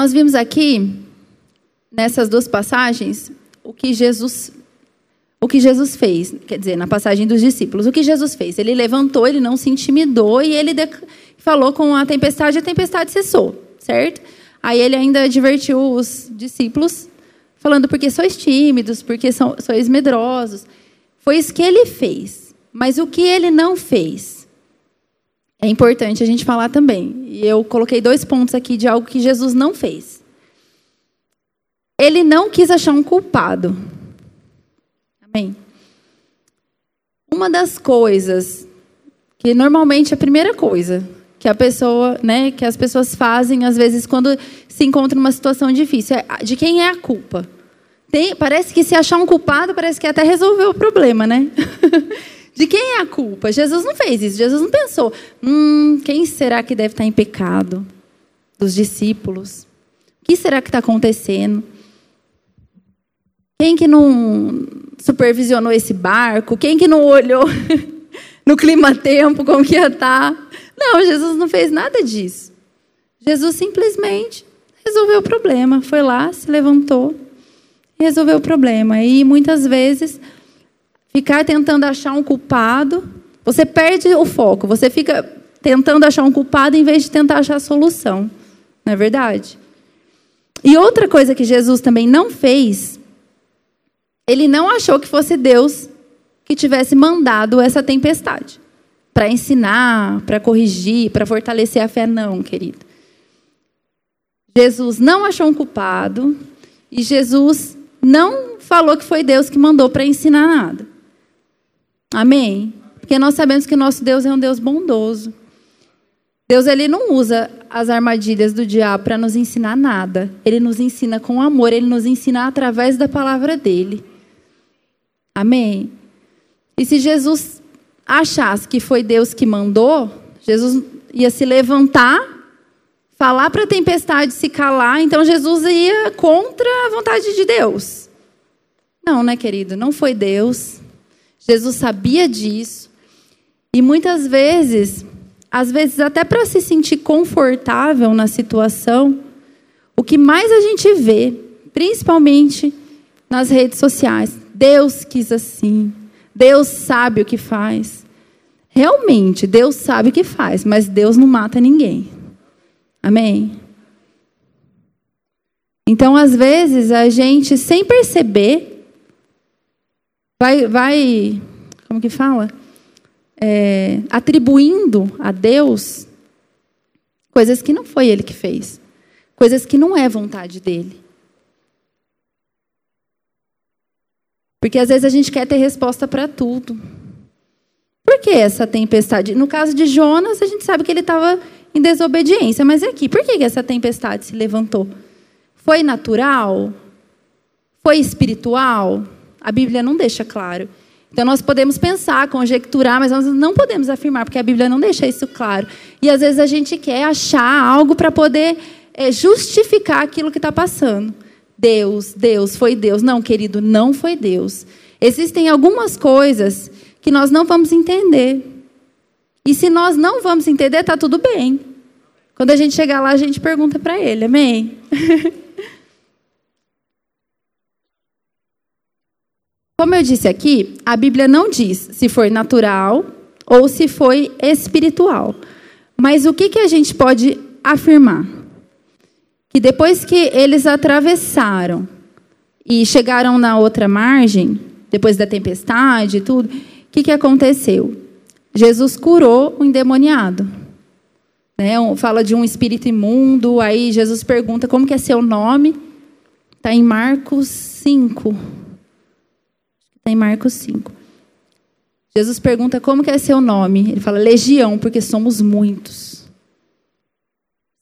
Nós vimos aqui nessas duas passagens o que Jesus o que Jesus fez, quer dizer, na passagem dos discípulos, o que Jesus fez? Ele levantou, ele não se intimidou e ele falou com a tempestade, a tempestade cessou, certo? Aí ele ainda advertiu os discípulos, falando porque sois tímidos, porque sois medrosos. Foi isso que ele fez. Mas o que ele não fez? É importante a gente falar também. E eu coloquei dois pontos aqui de algo que Jesus não fez. Ele não quis achar um culpado. Amém. Uma das coisas que normalmente é a primeira coisa que a pessoa, né, que as pessoas fazem às vezes quando se encontram numa situação difícil, é de quem é a culpa? Tem, parece que se achar um culpado, parece que até resolveu o problema, né? <laughs> de quem é a culpa? Jesus não fez isso. Jesus não pensou, hum, quem será que deve estar em pecado? Dos discípulos. O que será que está acontecendo? Quem que não supervisionou esse barco? Quem que não olhou <laughs> no clima-tempo como que ia estar? Tá? Não, Jesus não fez nada disso. Jesus simplesmente resolveu o problema. Foi lá, se levantou e resolveu o problema. E muitas vezes ficar tentando achar um culpado, você perde o foco. Você fica tentando achar um culpado em vez de tentar achar a solução. Não é verdade? E outra coisa que Jesus também não fez ele não achou que fosse Deus que tivesse mandado essa tempestade para ensinar, para corrigir, para fortalecer a fé, não, querido. Jesus não achou um culpado e Jesus não falou que foi Deus que mandou para ensinar nada. Amém? Porque nós sabemos que o nosso Deus é um Deus bondoso. Deus ele não usa as armadilhas do diabo para nos ensinar nada. Ele nos ensina com amor, ele nos ensina através da palavra dele. Amém? E se Jesus achasse que foi Deus que mandou, Jesus ia se levantar, falar para a tempestade se calar, então Jesus ia contra a vontade de Deus. Não, né, querido? Não foi Deus. Jesus sabia disso. E muitas vezes, às vezes até para se sentir confortável na situação, o que mais a gente vê, principalmente nas redes sociais, Deus quis assim. Deus sabe o que faz. Realmente, Deus sabe o que faz, mas Deus não mata ninguém. Amém? Então, às vezes, a gente, sem perceber, vai, vai como que fala? É, atribuindo a Deus coisas que não foi Ele que fez, coisas que não é vontade dele. Porque às vezes a gente quer ter resposta para tudo. Por que essa tempestade? No caso de Jonas, a gente sabe que ele estava em desobediência, mas aqui, por que essa tempestade se levantou? Foi natural? Foi espiritual? A Bíblia não deixa claro. Então nós podemos pensar, conjecturar, mas nós não podemos afirmar, porque a Bíblia não deixa isso claro. E às vezes a gente quer achar algo para poder é, justificar aquilo que está passando. Deus, Deus, foi Deus. Não, querido, não foi Deus. Existem algumas coisas que nós não vamos entender. E se nós não vamos entender, está tudo bem. Quando a gente chegar lá, a gente pergunta para ele, amém? <laughs> Como eu disse aqui, a Bíblia não diz se foi natural ou se foi espiritual. Mas o que, que a gente pode afirmar? que depois que eles atravessaram e chegaram na outra margem, depois da tempestade e tudo, o que, que aconteceu? Jesus curou o endemoniado. Né? Fala de um espírito imundo, aí Jesus pergunta como que é seu nome. Está em Marcos 5. Está em Marcos 5. Jesus pergunta como que é seu nome. Ele fala, legião, porque somos muitos.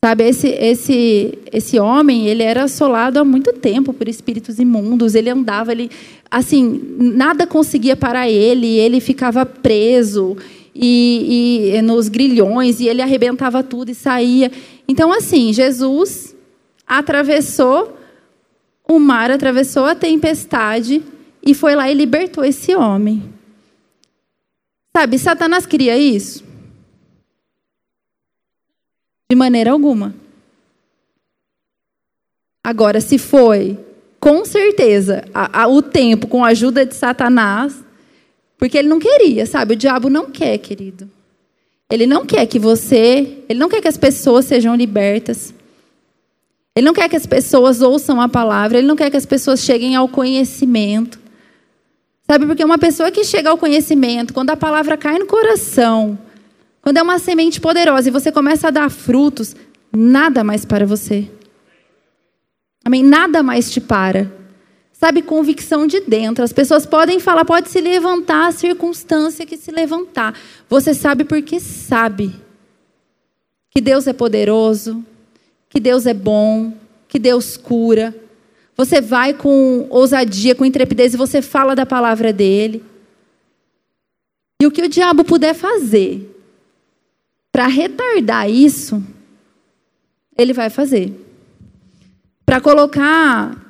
Sabe, esse, esse, esse homem, ele era assolado há muito tempo por espíritos imundos. Ele andava, ele, assim, nada conseguia parar ele. Ele ficava preso e, e nos grilhões e ele arrebentava tudo e saía. Então, assim, Jesus atravessou o mar, atravessou a tempestade e foi lá e libertou esse homem. Sabe, Satanás queria isso? De maneira alguma. Agora, se foi com certeza, a, a, o tempo com a ajuda de Satanás, porque ele não queria, sabe? O diabo não quer, querido. Ele não quer que você, ele não quer que as pessoas sejam libertas. Ele não quer que as pessoas ouçam a palavra, ele não quer que as pessoas cheguem ao conhecimento. Sabe, porque uma pessoa que chega ao conhecimento, quando a palavra cai no coração, quando é uma semente poderosa e você começa a dar frutos, nada mais para você. Amém? Nada mais te para. Sabe, convicção de dentro. As pessoas podem falar, pode se levantar a circunstância que se levantar. Você sabe porque sabe que Deus é poderoso, que Deus é bom, que Deus cura. Você vai com ousadia, com intrepidez e você fala da palavra dele. E o que o diabo puder fazer para retardar isso, ele vai fazer. Para colocar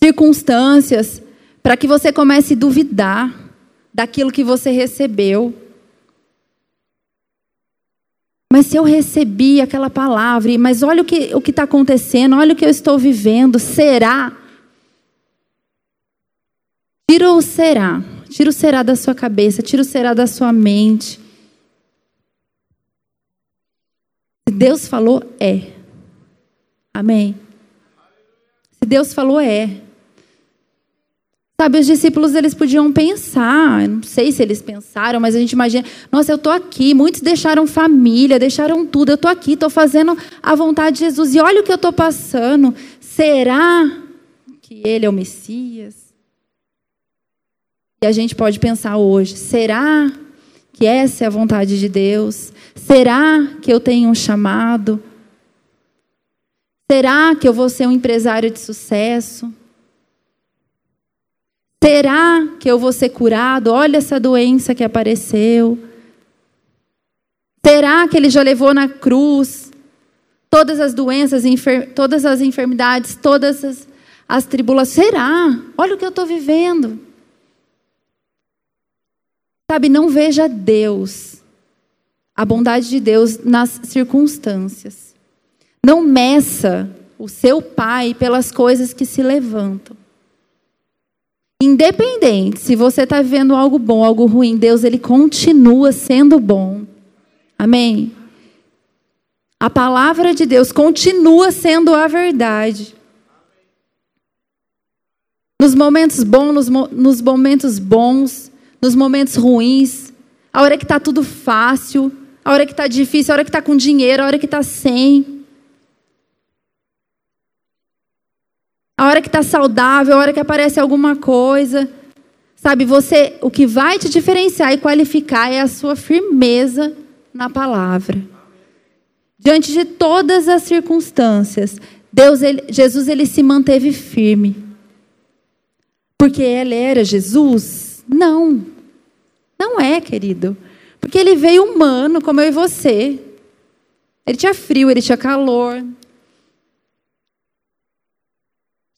circunstâncias, para que você comece a duvidar daquilo que você recebeu. Mas se eu recebi aquela palavra, mas olha o que o está acontecendo, olha o que eu estou vivendo, será? Tira o será. Tira o será da sua cabeça, tira o será da sua mente. Se Deus falou, é. Amém. Se Deus falou, é. Sabe, os discípulos eles podiam pensar, não sei se eles pensaram, mas a gente imagina, nossa, eu estou aqui, muitos deixaram família, deixaram tudo, eu estou aqui, estou fazendo a vontade de Jesus, e olha o que eu estou passando, será que ele é o Messias? E a gente pode pensar hoje, será que essa é a vontade de Deus? Será que eu tenho um chamado? Será que eu vou ser um empresário de sucesso? Será que eu vou ser curado? Olha essa doença que apareceu. Será que ele já levou na cruz todas as doenças, todas as enfermidades, todas as, as tribulações? Será? Olha o que eu estou vivendo. Sabe, não veja Deus, a bondade de Deus nas circunstâncias. Não meça o seu pai pelas coisas que se levantam. Independente se você está vivendo algo bom, algo ruim, Deus ele continua sendo bom. Amém? A palavra de Deus continua sendo a verdade. Nos momentos bons, nos, nos momentos bons, nos momentos ruins, a hora que está tudo fácil, a hora que está difícil, a hora que está com dinheiro, a hora que está sem. A hora que está saudável, a hora que aparece alguma coisa. Sabe, você, o que vai te diferenciar e qualificar é a sua firmeza na palavra. Diante de todas as circunstâncias, Deus, ele, Jesus, ele se manteve firme. Porque ele era Jesus? Não. Não é, querido. Porque ele veio humano, como eu e você. Ele tinha frio, ele tinha calor,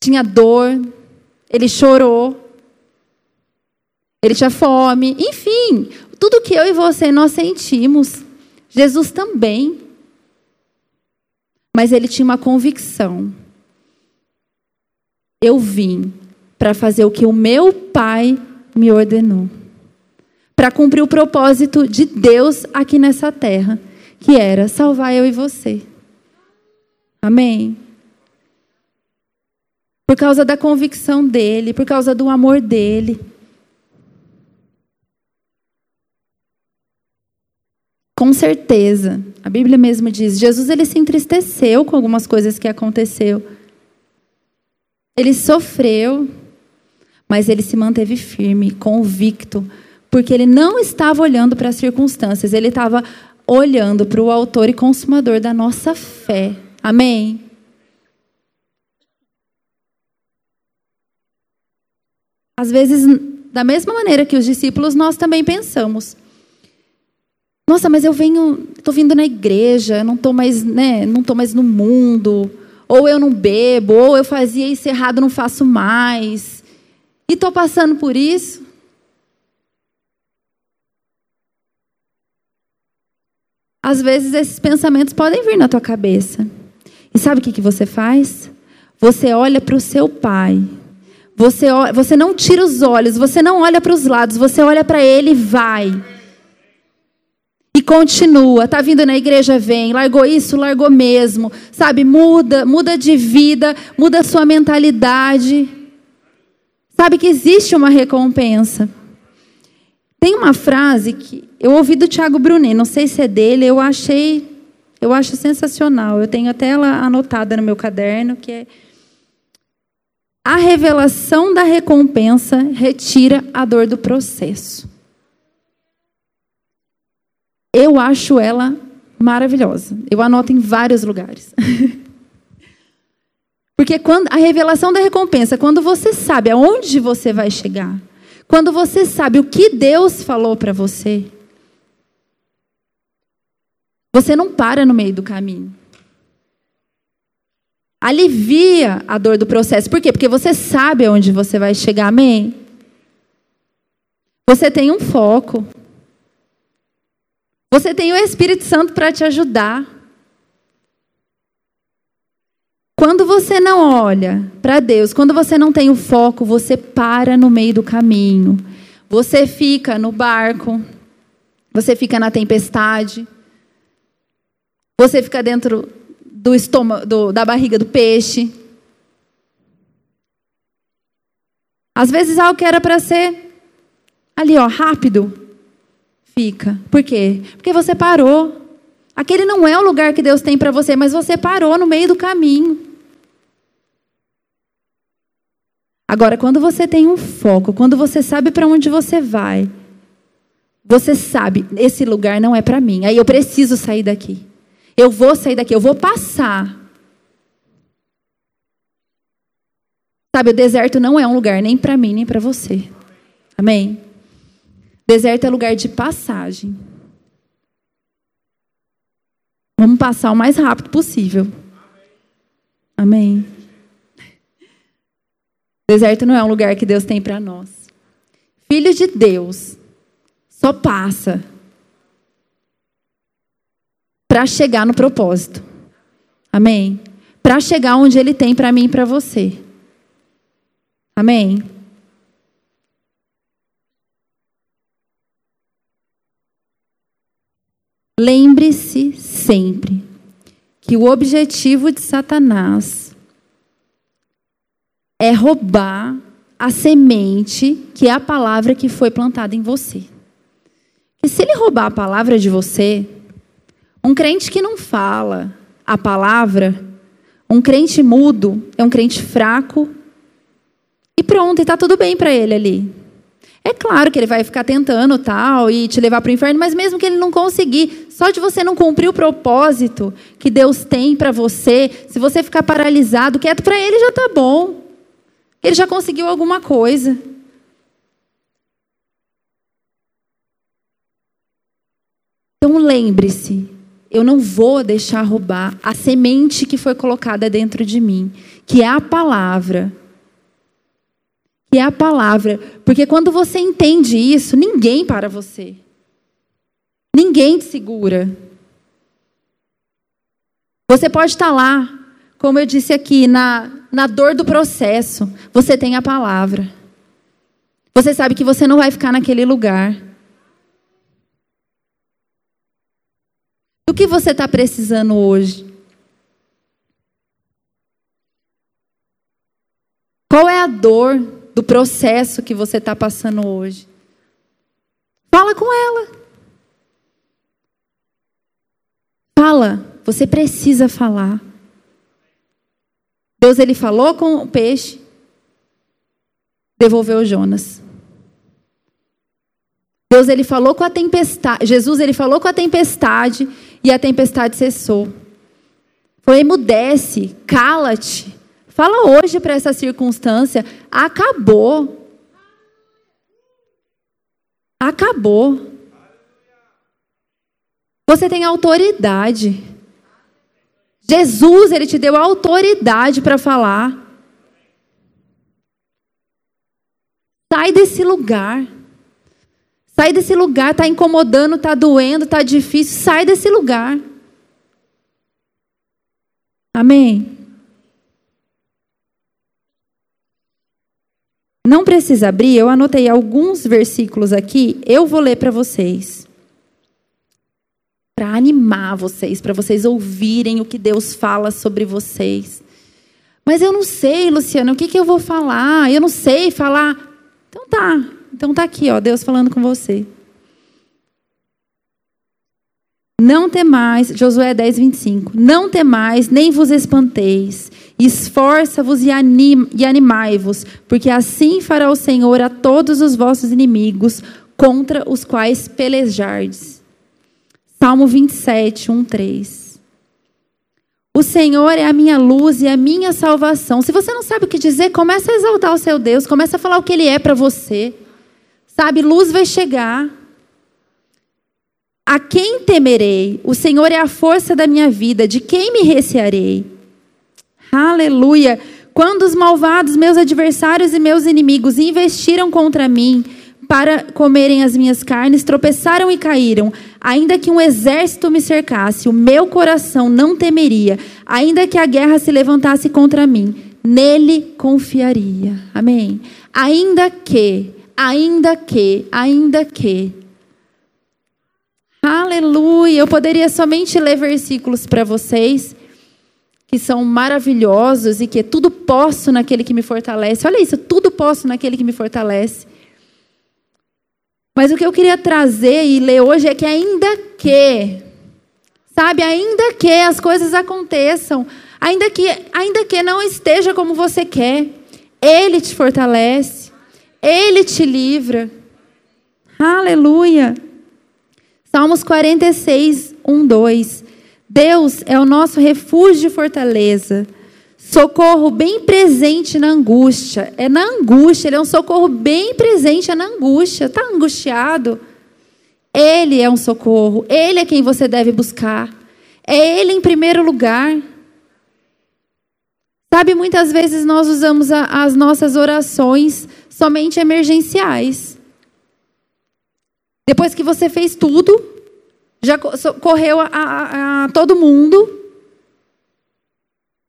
tinha dor, ele chorou, ele tinha fome, enfim, tudo que eu e você nós sentimos, Jesus também. Mas ele tinha uma convicção. Eu vim para fazer o que o meu pai me ordenou. Para cumprir o propósito de Deus aqui nessa terra, que era salvar eu e você. Amém? Por causa da convicção dele, por causa do amor dele. Com certeza, a Bíblia mesmo diz, Jesus ele se entristeceu com algumas coisas que aconteceu. Ele sofreu, mas ele se manteve firme, convicto, porque ele não estava olhando para as circunstâncias, ele estava olhando para o autor e consumador da nossa fé. Amém. Às vezes, da mesma maneira que os discípulos, nós também pensamos. Nossa, mas eu venho, estou vindo na igreja, não estou mais, né, não estou mais no mundo, ou eu não bebo, ou eu fazia isso errado, não faço mais, e estou passando por isso. Às vezes esses pensamentos podem vir na tua cabeça. E sabe o que, que você faz? você olha para o seu pai. Você, você não tira os olhos, você não olha para os lados, você olha para ele e vai. E continua, tá vindo na igreja, vem, largou isso, largou mesmo, sabe? Muda, muda de vida, muda a sua mentalidade. Sabe que existe uma recompensa. Tem uma frase que eu ouvi do Tiago Brunet, não sei se é dele, eu achei, eu acho sensacional. Eu tenho até ela anotada no meu caderno, que é a revelação da recompensa retira a dor do processo. Eu acho ela maravilhosa. Eu anoto em vários lugares. <laughs> Porque quando a revelação da recompensa, quando você sabe aonde você vai chegar, quando você sabe o que Deus falou para você, você não para no meio do caminho alivia a dor do processo. Por quê? Porque você sabe aonde você vai chegar, amém? Você tem um foco. Você tem o Espírito Santo para te ajudar. Quando você não olha para Deus, quando você não tem o foco, você para no meio do caminho. Você fica no barco. Você fica na tempestade. Você fica dentro do estômago, do, da barriga do peixe. Às vezes algo que era para ser ali, ó, rápido, fica. Por quê? Porque você parou. Aquele não é o lugar que Deus tem para você, mas você parou no meio do caminho. Agora, quando você tem um foco, quando você sabe para onde você vai, você sabe, esse lugar não é para mim. Aí eu preciso sair daqui. Eu vou sair daqui, eu vou passar. Sabe, o deserto não é um lugar nem para mim, nem para você. Amém? Deserto é lugar de passagem. Vamos passar o mais rápido possível. Amém. Deserto não é um lugar que Deus tem para nós. Filho de Deus só passa para chegar no propósito. Amém? Para chegar onde Ele tem para mim e para você. Amém? Lembre-se sempre que o objetivo de Satanás é roubar a semente que é a palavra que foi plantada em você. E se ele roubar a palavra de você, um crente que não fala a palavra, um crente mudo, é um crente fraco. E pronto, e está tudo bem para ele ali. É claro que ele vai ficar tentando tal e te levar para o inferno, mas mesmo que ele não conseguir, só de você não cumprir o propósito que Deus tem para você, se você ficar paralisado, quieto para ele já está bom. Ele já conseguiu alguma coisa. Então lembre-se, eu não vou deixar roubar a semente que foi colocada dentro de mim, que é a palavra. Que é a palavra. Porque quando você entende isso, ninguém para você. Ninguém te segura. Você pode estar lá, como eu disse aqui, na, na dor do processo. Você tem a palavra. Você sabe que você não vai ficar naquele lugar. Do que você está precisando hoje? Qual é a dor do processo que você está passando hoje? Fala com ela. Fala, você precisa falar. Deus ele falou com o peixe, devolveu Jonas. Deus ele falou com a tempestade, Jesus ele falou com a tempestade e a tempestade cessou. Foi emudece, cala-te. Fala hoje para essa circunstância, acabou. Acabou. Você tem autoridade. Jesus, ele te deu autoridade para falar. Sai desse lugar. Sai desse lugar, está incomodando, está doendo, está difícil. Sai desse lugar. Amém? Não precisa abrir, eu anotei alguns versículos aqui, eu vou ler para vocês. Para animar vocês, para vocês ouvirem o que Deus fala sobre vocês. Mas eu não sei, Luciana, o que, que eu vou falar? Eu não sei falar. Então tá, então tá aqui, ó, Deus falando com você. Não temais, Josué 10, 25. Não temais, nem vos espanteis. Esforça-vos e, anim, e animai-vos, porque assim fará o Senhor a todos os vossos inimigos contra os quais pelejardes. Salmo 27, 1, 3. O Senhor é a minha luz e a minha salvação. Se você não sabe o que dizer, comece a exaltar o seu Deus, comece a falar o que Ele é para você. Sabe, luz vai chegar. A quem temerei? O Senhor é a força da minha vida. De quem me recearei? Aleluia! Quando os malvados, meus adversários e meus inimigos investiram contra mim para comerem as minhas carnes, tropeçaram e caíram. Ainda que um exército me cercasse, o meu coração não temeria. Ainda que a guerra se levantasse contra mim, nele confiaria. Amém. Ainda que, ainda que, ainda que. Aleluia! Eu poderia somente ler versículos para vocês que são maravilhosos e que tudo posso naquele que me fortalece. Olha isso, tudo posso naquele que me fortalece. Mas o que eu queria trazer e ler hoje é que ainda que, sabe, ainda que as coisas aconteçam, ainda que, ainda que não esteja como você quer, ele te fortalece, ele te livra. Aleluia. Salmos 46, 1, 2. Deus é o nosso refúgio e fortaleza. Socorro bem presente na angústia. É na angústia, ele é um socorro bem presente é na angústia. Está angustiado? Ele é um socorro. Ele é quem você deve buscar. É Ele em primeiro lugar. Sabe, muitas vezes nós usamos a, as nossas orações somente emergenciais. Depois que você fez tudo, já correu a, a, a todo mundo.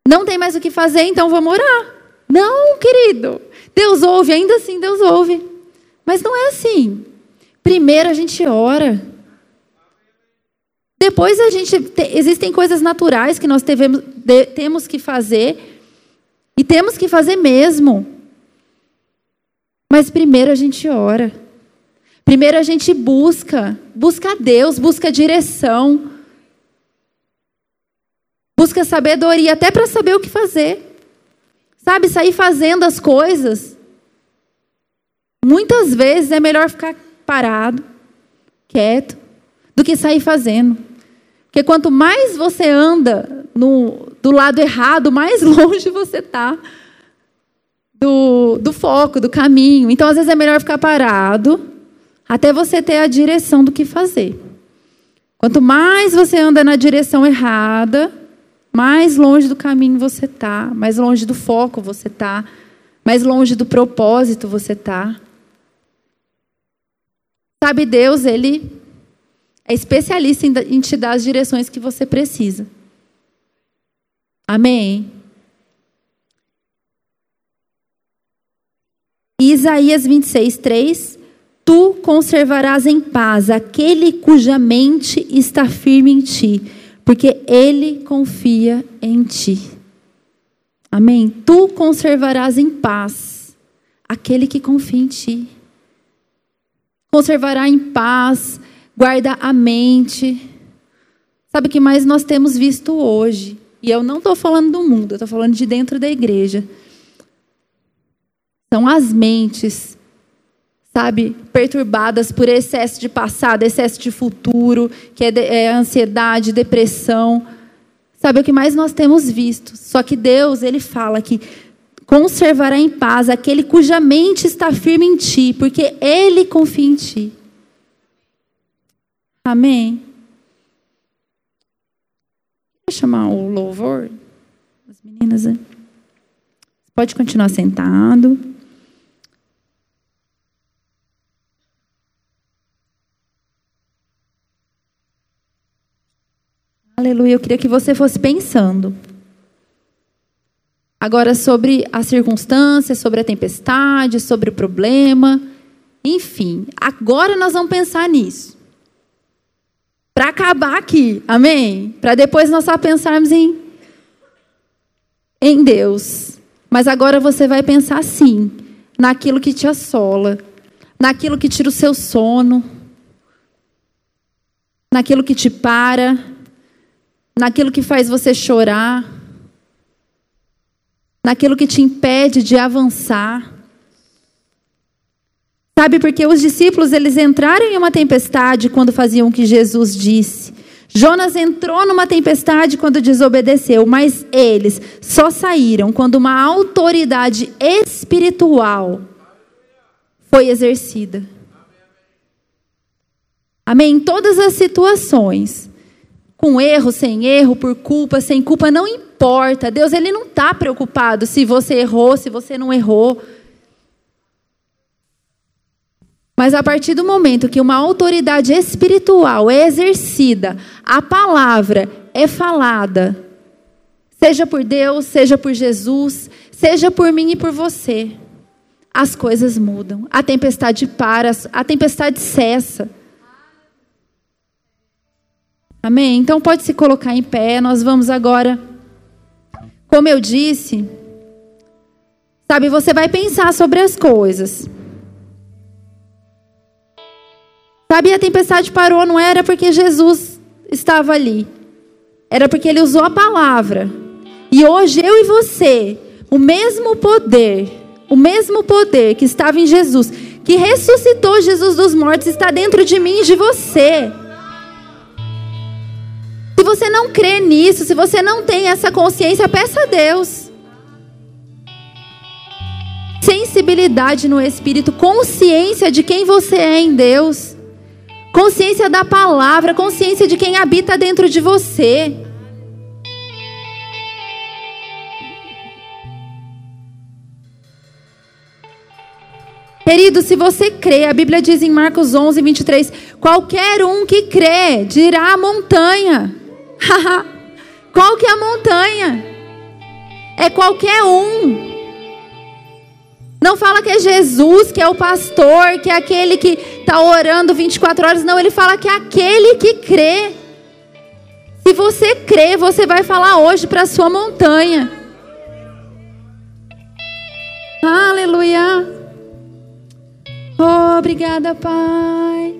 Não tem mais o que fazer, então vamos orar. Não, querido. Deus ouve, ainda assim Deus ouve. Mas não é assim. Primeiro a gente ora. Depois a gente. Te, existem coisas naturais que nós devemos, de, temos que fazer. E temos que fazer mesmo. Mas primeiro a gente ora. Primeiro a gente busca, busca Deus, busca direção, busca sabedoria, até para saber o que fazer. Sabe, sair fazendo as coisas. Muitas vezes é melhor ficar parado, quieto, do que sair fazendo. Porque quanto mais você anda no, do lado errado, mais <laughs> longe você está do, do foco, do caminho. Então, às vezes, é melhor ficar parado até você ter a direção do que fazer. Quanto mais você anda na direção errada, mais longe do caminho você está, mais longe do foco você está, mais longe do propósito você está. Sabe, Deus, Ele é especialista em te dar as direções que você precisa. Amém? Isaías 26, 3 Tu conservarás em paz aquele cuja mente está firme em ti, porque ele confia em ti. Amém? Tu conservarás em paz aquele que confia em ti. Conservará em paz, guarda a mente. Sabe o que mais nós temos visto hoje? E eu não estou falando do mundo, eu estou falando de dentro da igreja. São as mentes sabe, perturbadas por excesso de passado, excesso de futuro, que é, de, é ansiedade, depressão. Sabe o que mais nós temos visto? Só que Deus, ele fala que conservará em paz aquele cuja mente está firme em ti, porque ele confia em ti. Amém. Chamar o louvor. As meninas, né? Pode continuar sentado. Aleluia, eu queria que você fosse pensando. Agora, sobre as circunstâncias, sobre a tempestade, sobre o problema, enfim, agora nós vamos pensar nisso. Para acabar aqui, amém? Para depois nós só pensarmos em, em Deus. Mas agora você vai pensar sim, naquilo que te assola, naquilo que tira o seu sono, naquilo que te para, naquilo que faz você chorar naquilo que te impede de avançar. Sabe, porque os discípulos eles entraram em uma tempestade quando faziam o que Jesus disse. Jonas entrou numa tempestade quando desobedeceu, mas eles só saíram quando uma autoridade espiritual foi exercida. Amém? Em todas as situações, com erro, sem erro, por culpa, sem culpa, não importa. Deus ele não está preocupado se você errou, se você não errou. Mas a partir do momento que uma autoridade espiritual é exercida, a palavra é falada, seja por Deus, seja por Jesus, seja por mim e por você, as coisas mudam. A tempestade para, a tempestade cessa. Amém? Então pode se colocar em pé, nós vamos agora. Como eu disse, sabe, você vai pensar sobre as coisas. Sabe, a tempestade parou, não era porque Jesus estava ali, era porque ele usou a palavra. E hoje eu e você, o mesmo poder, o mesmo poder que estava em Jesus, que ressuscitou Jesus dos mortos, está dentro de mim e de você você não crê nisso, se você não tem essa consciência, peça a Deus. Sensibilidade no espírito, consciência de quem você é em Deus, consciência da palavra, consciência de quem habita dentro de você. Querido, se você crê, a Bíblia diz em Marcos 11, 23: qualquer um que crê dirá a montanha. <laughs> Qual que é a montanha? É qualquer um. Não fala que é Jesus, que é o pastor, que é aquele que está orando 24 horas. Não, ele fala que é aquele que crê. Se você crê, você vai falar hoje para a sua montanha. Aleluia. Oh, obrigada, Pai.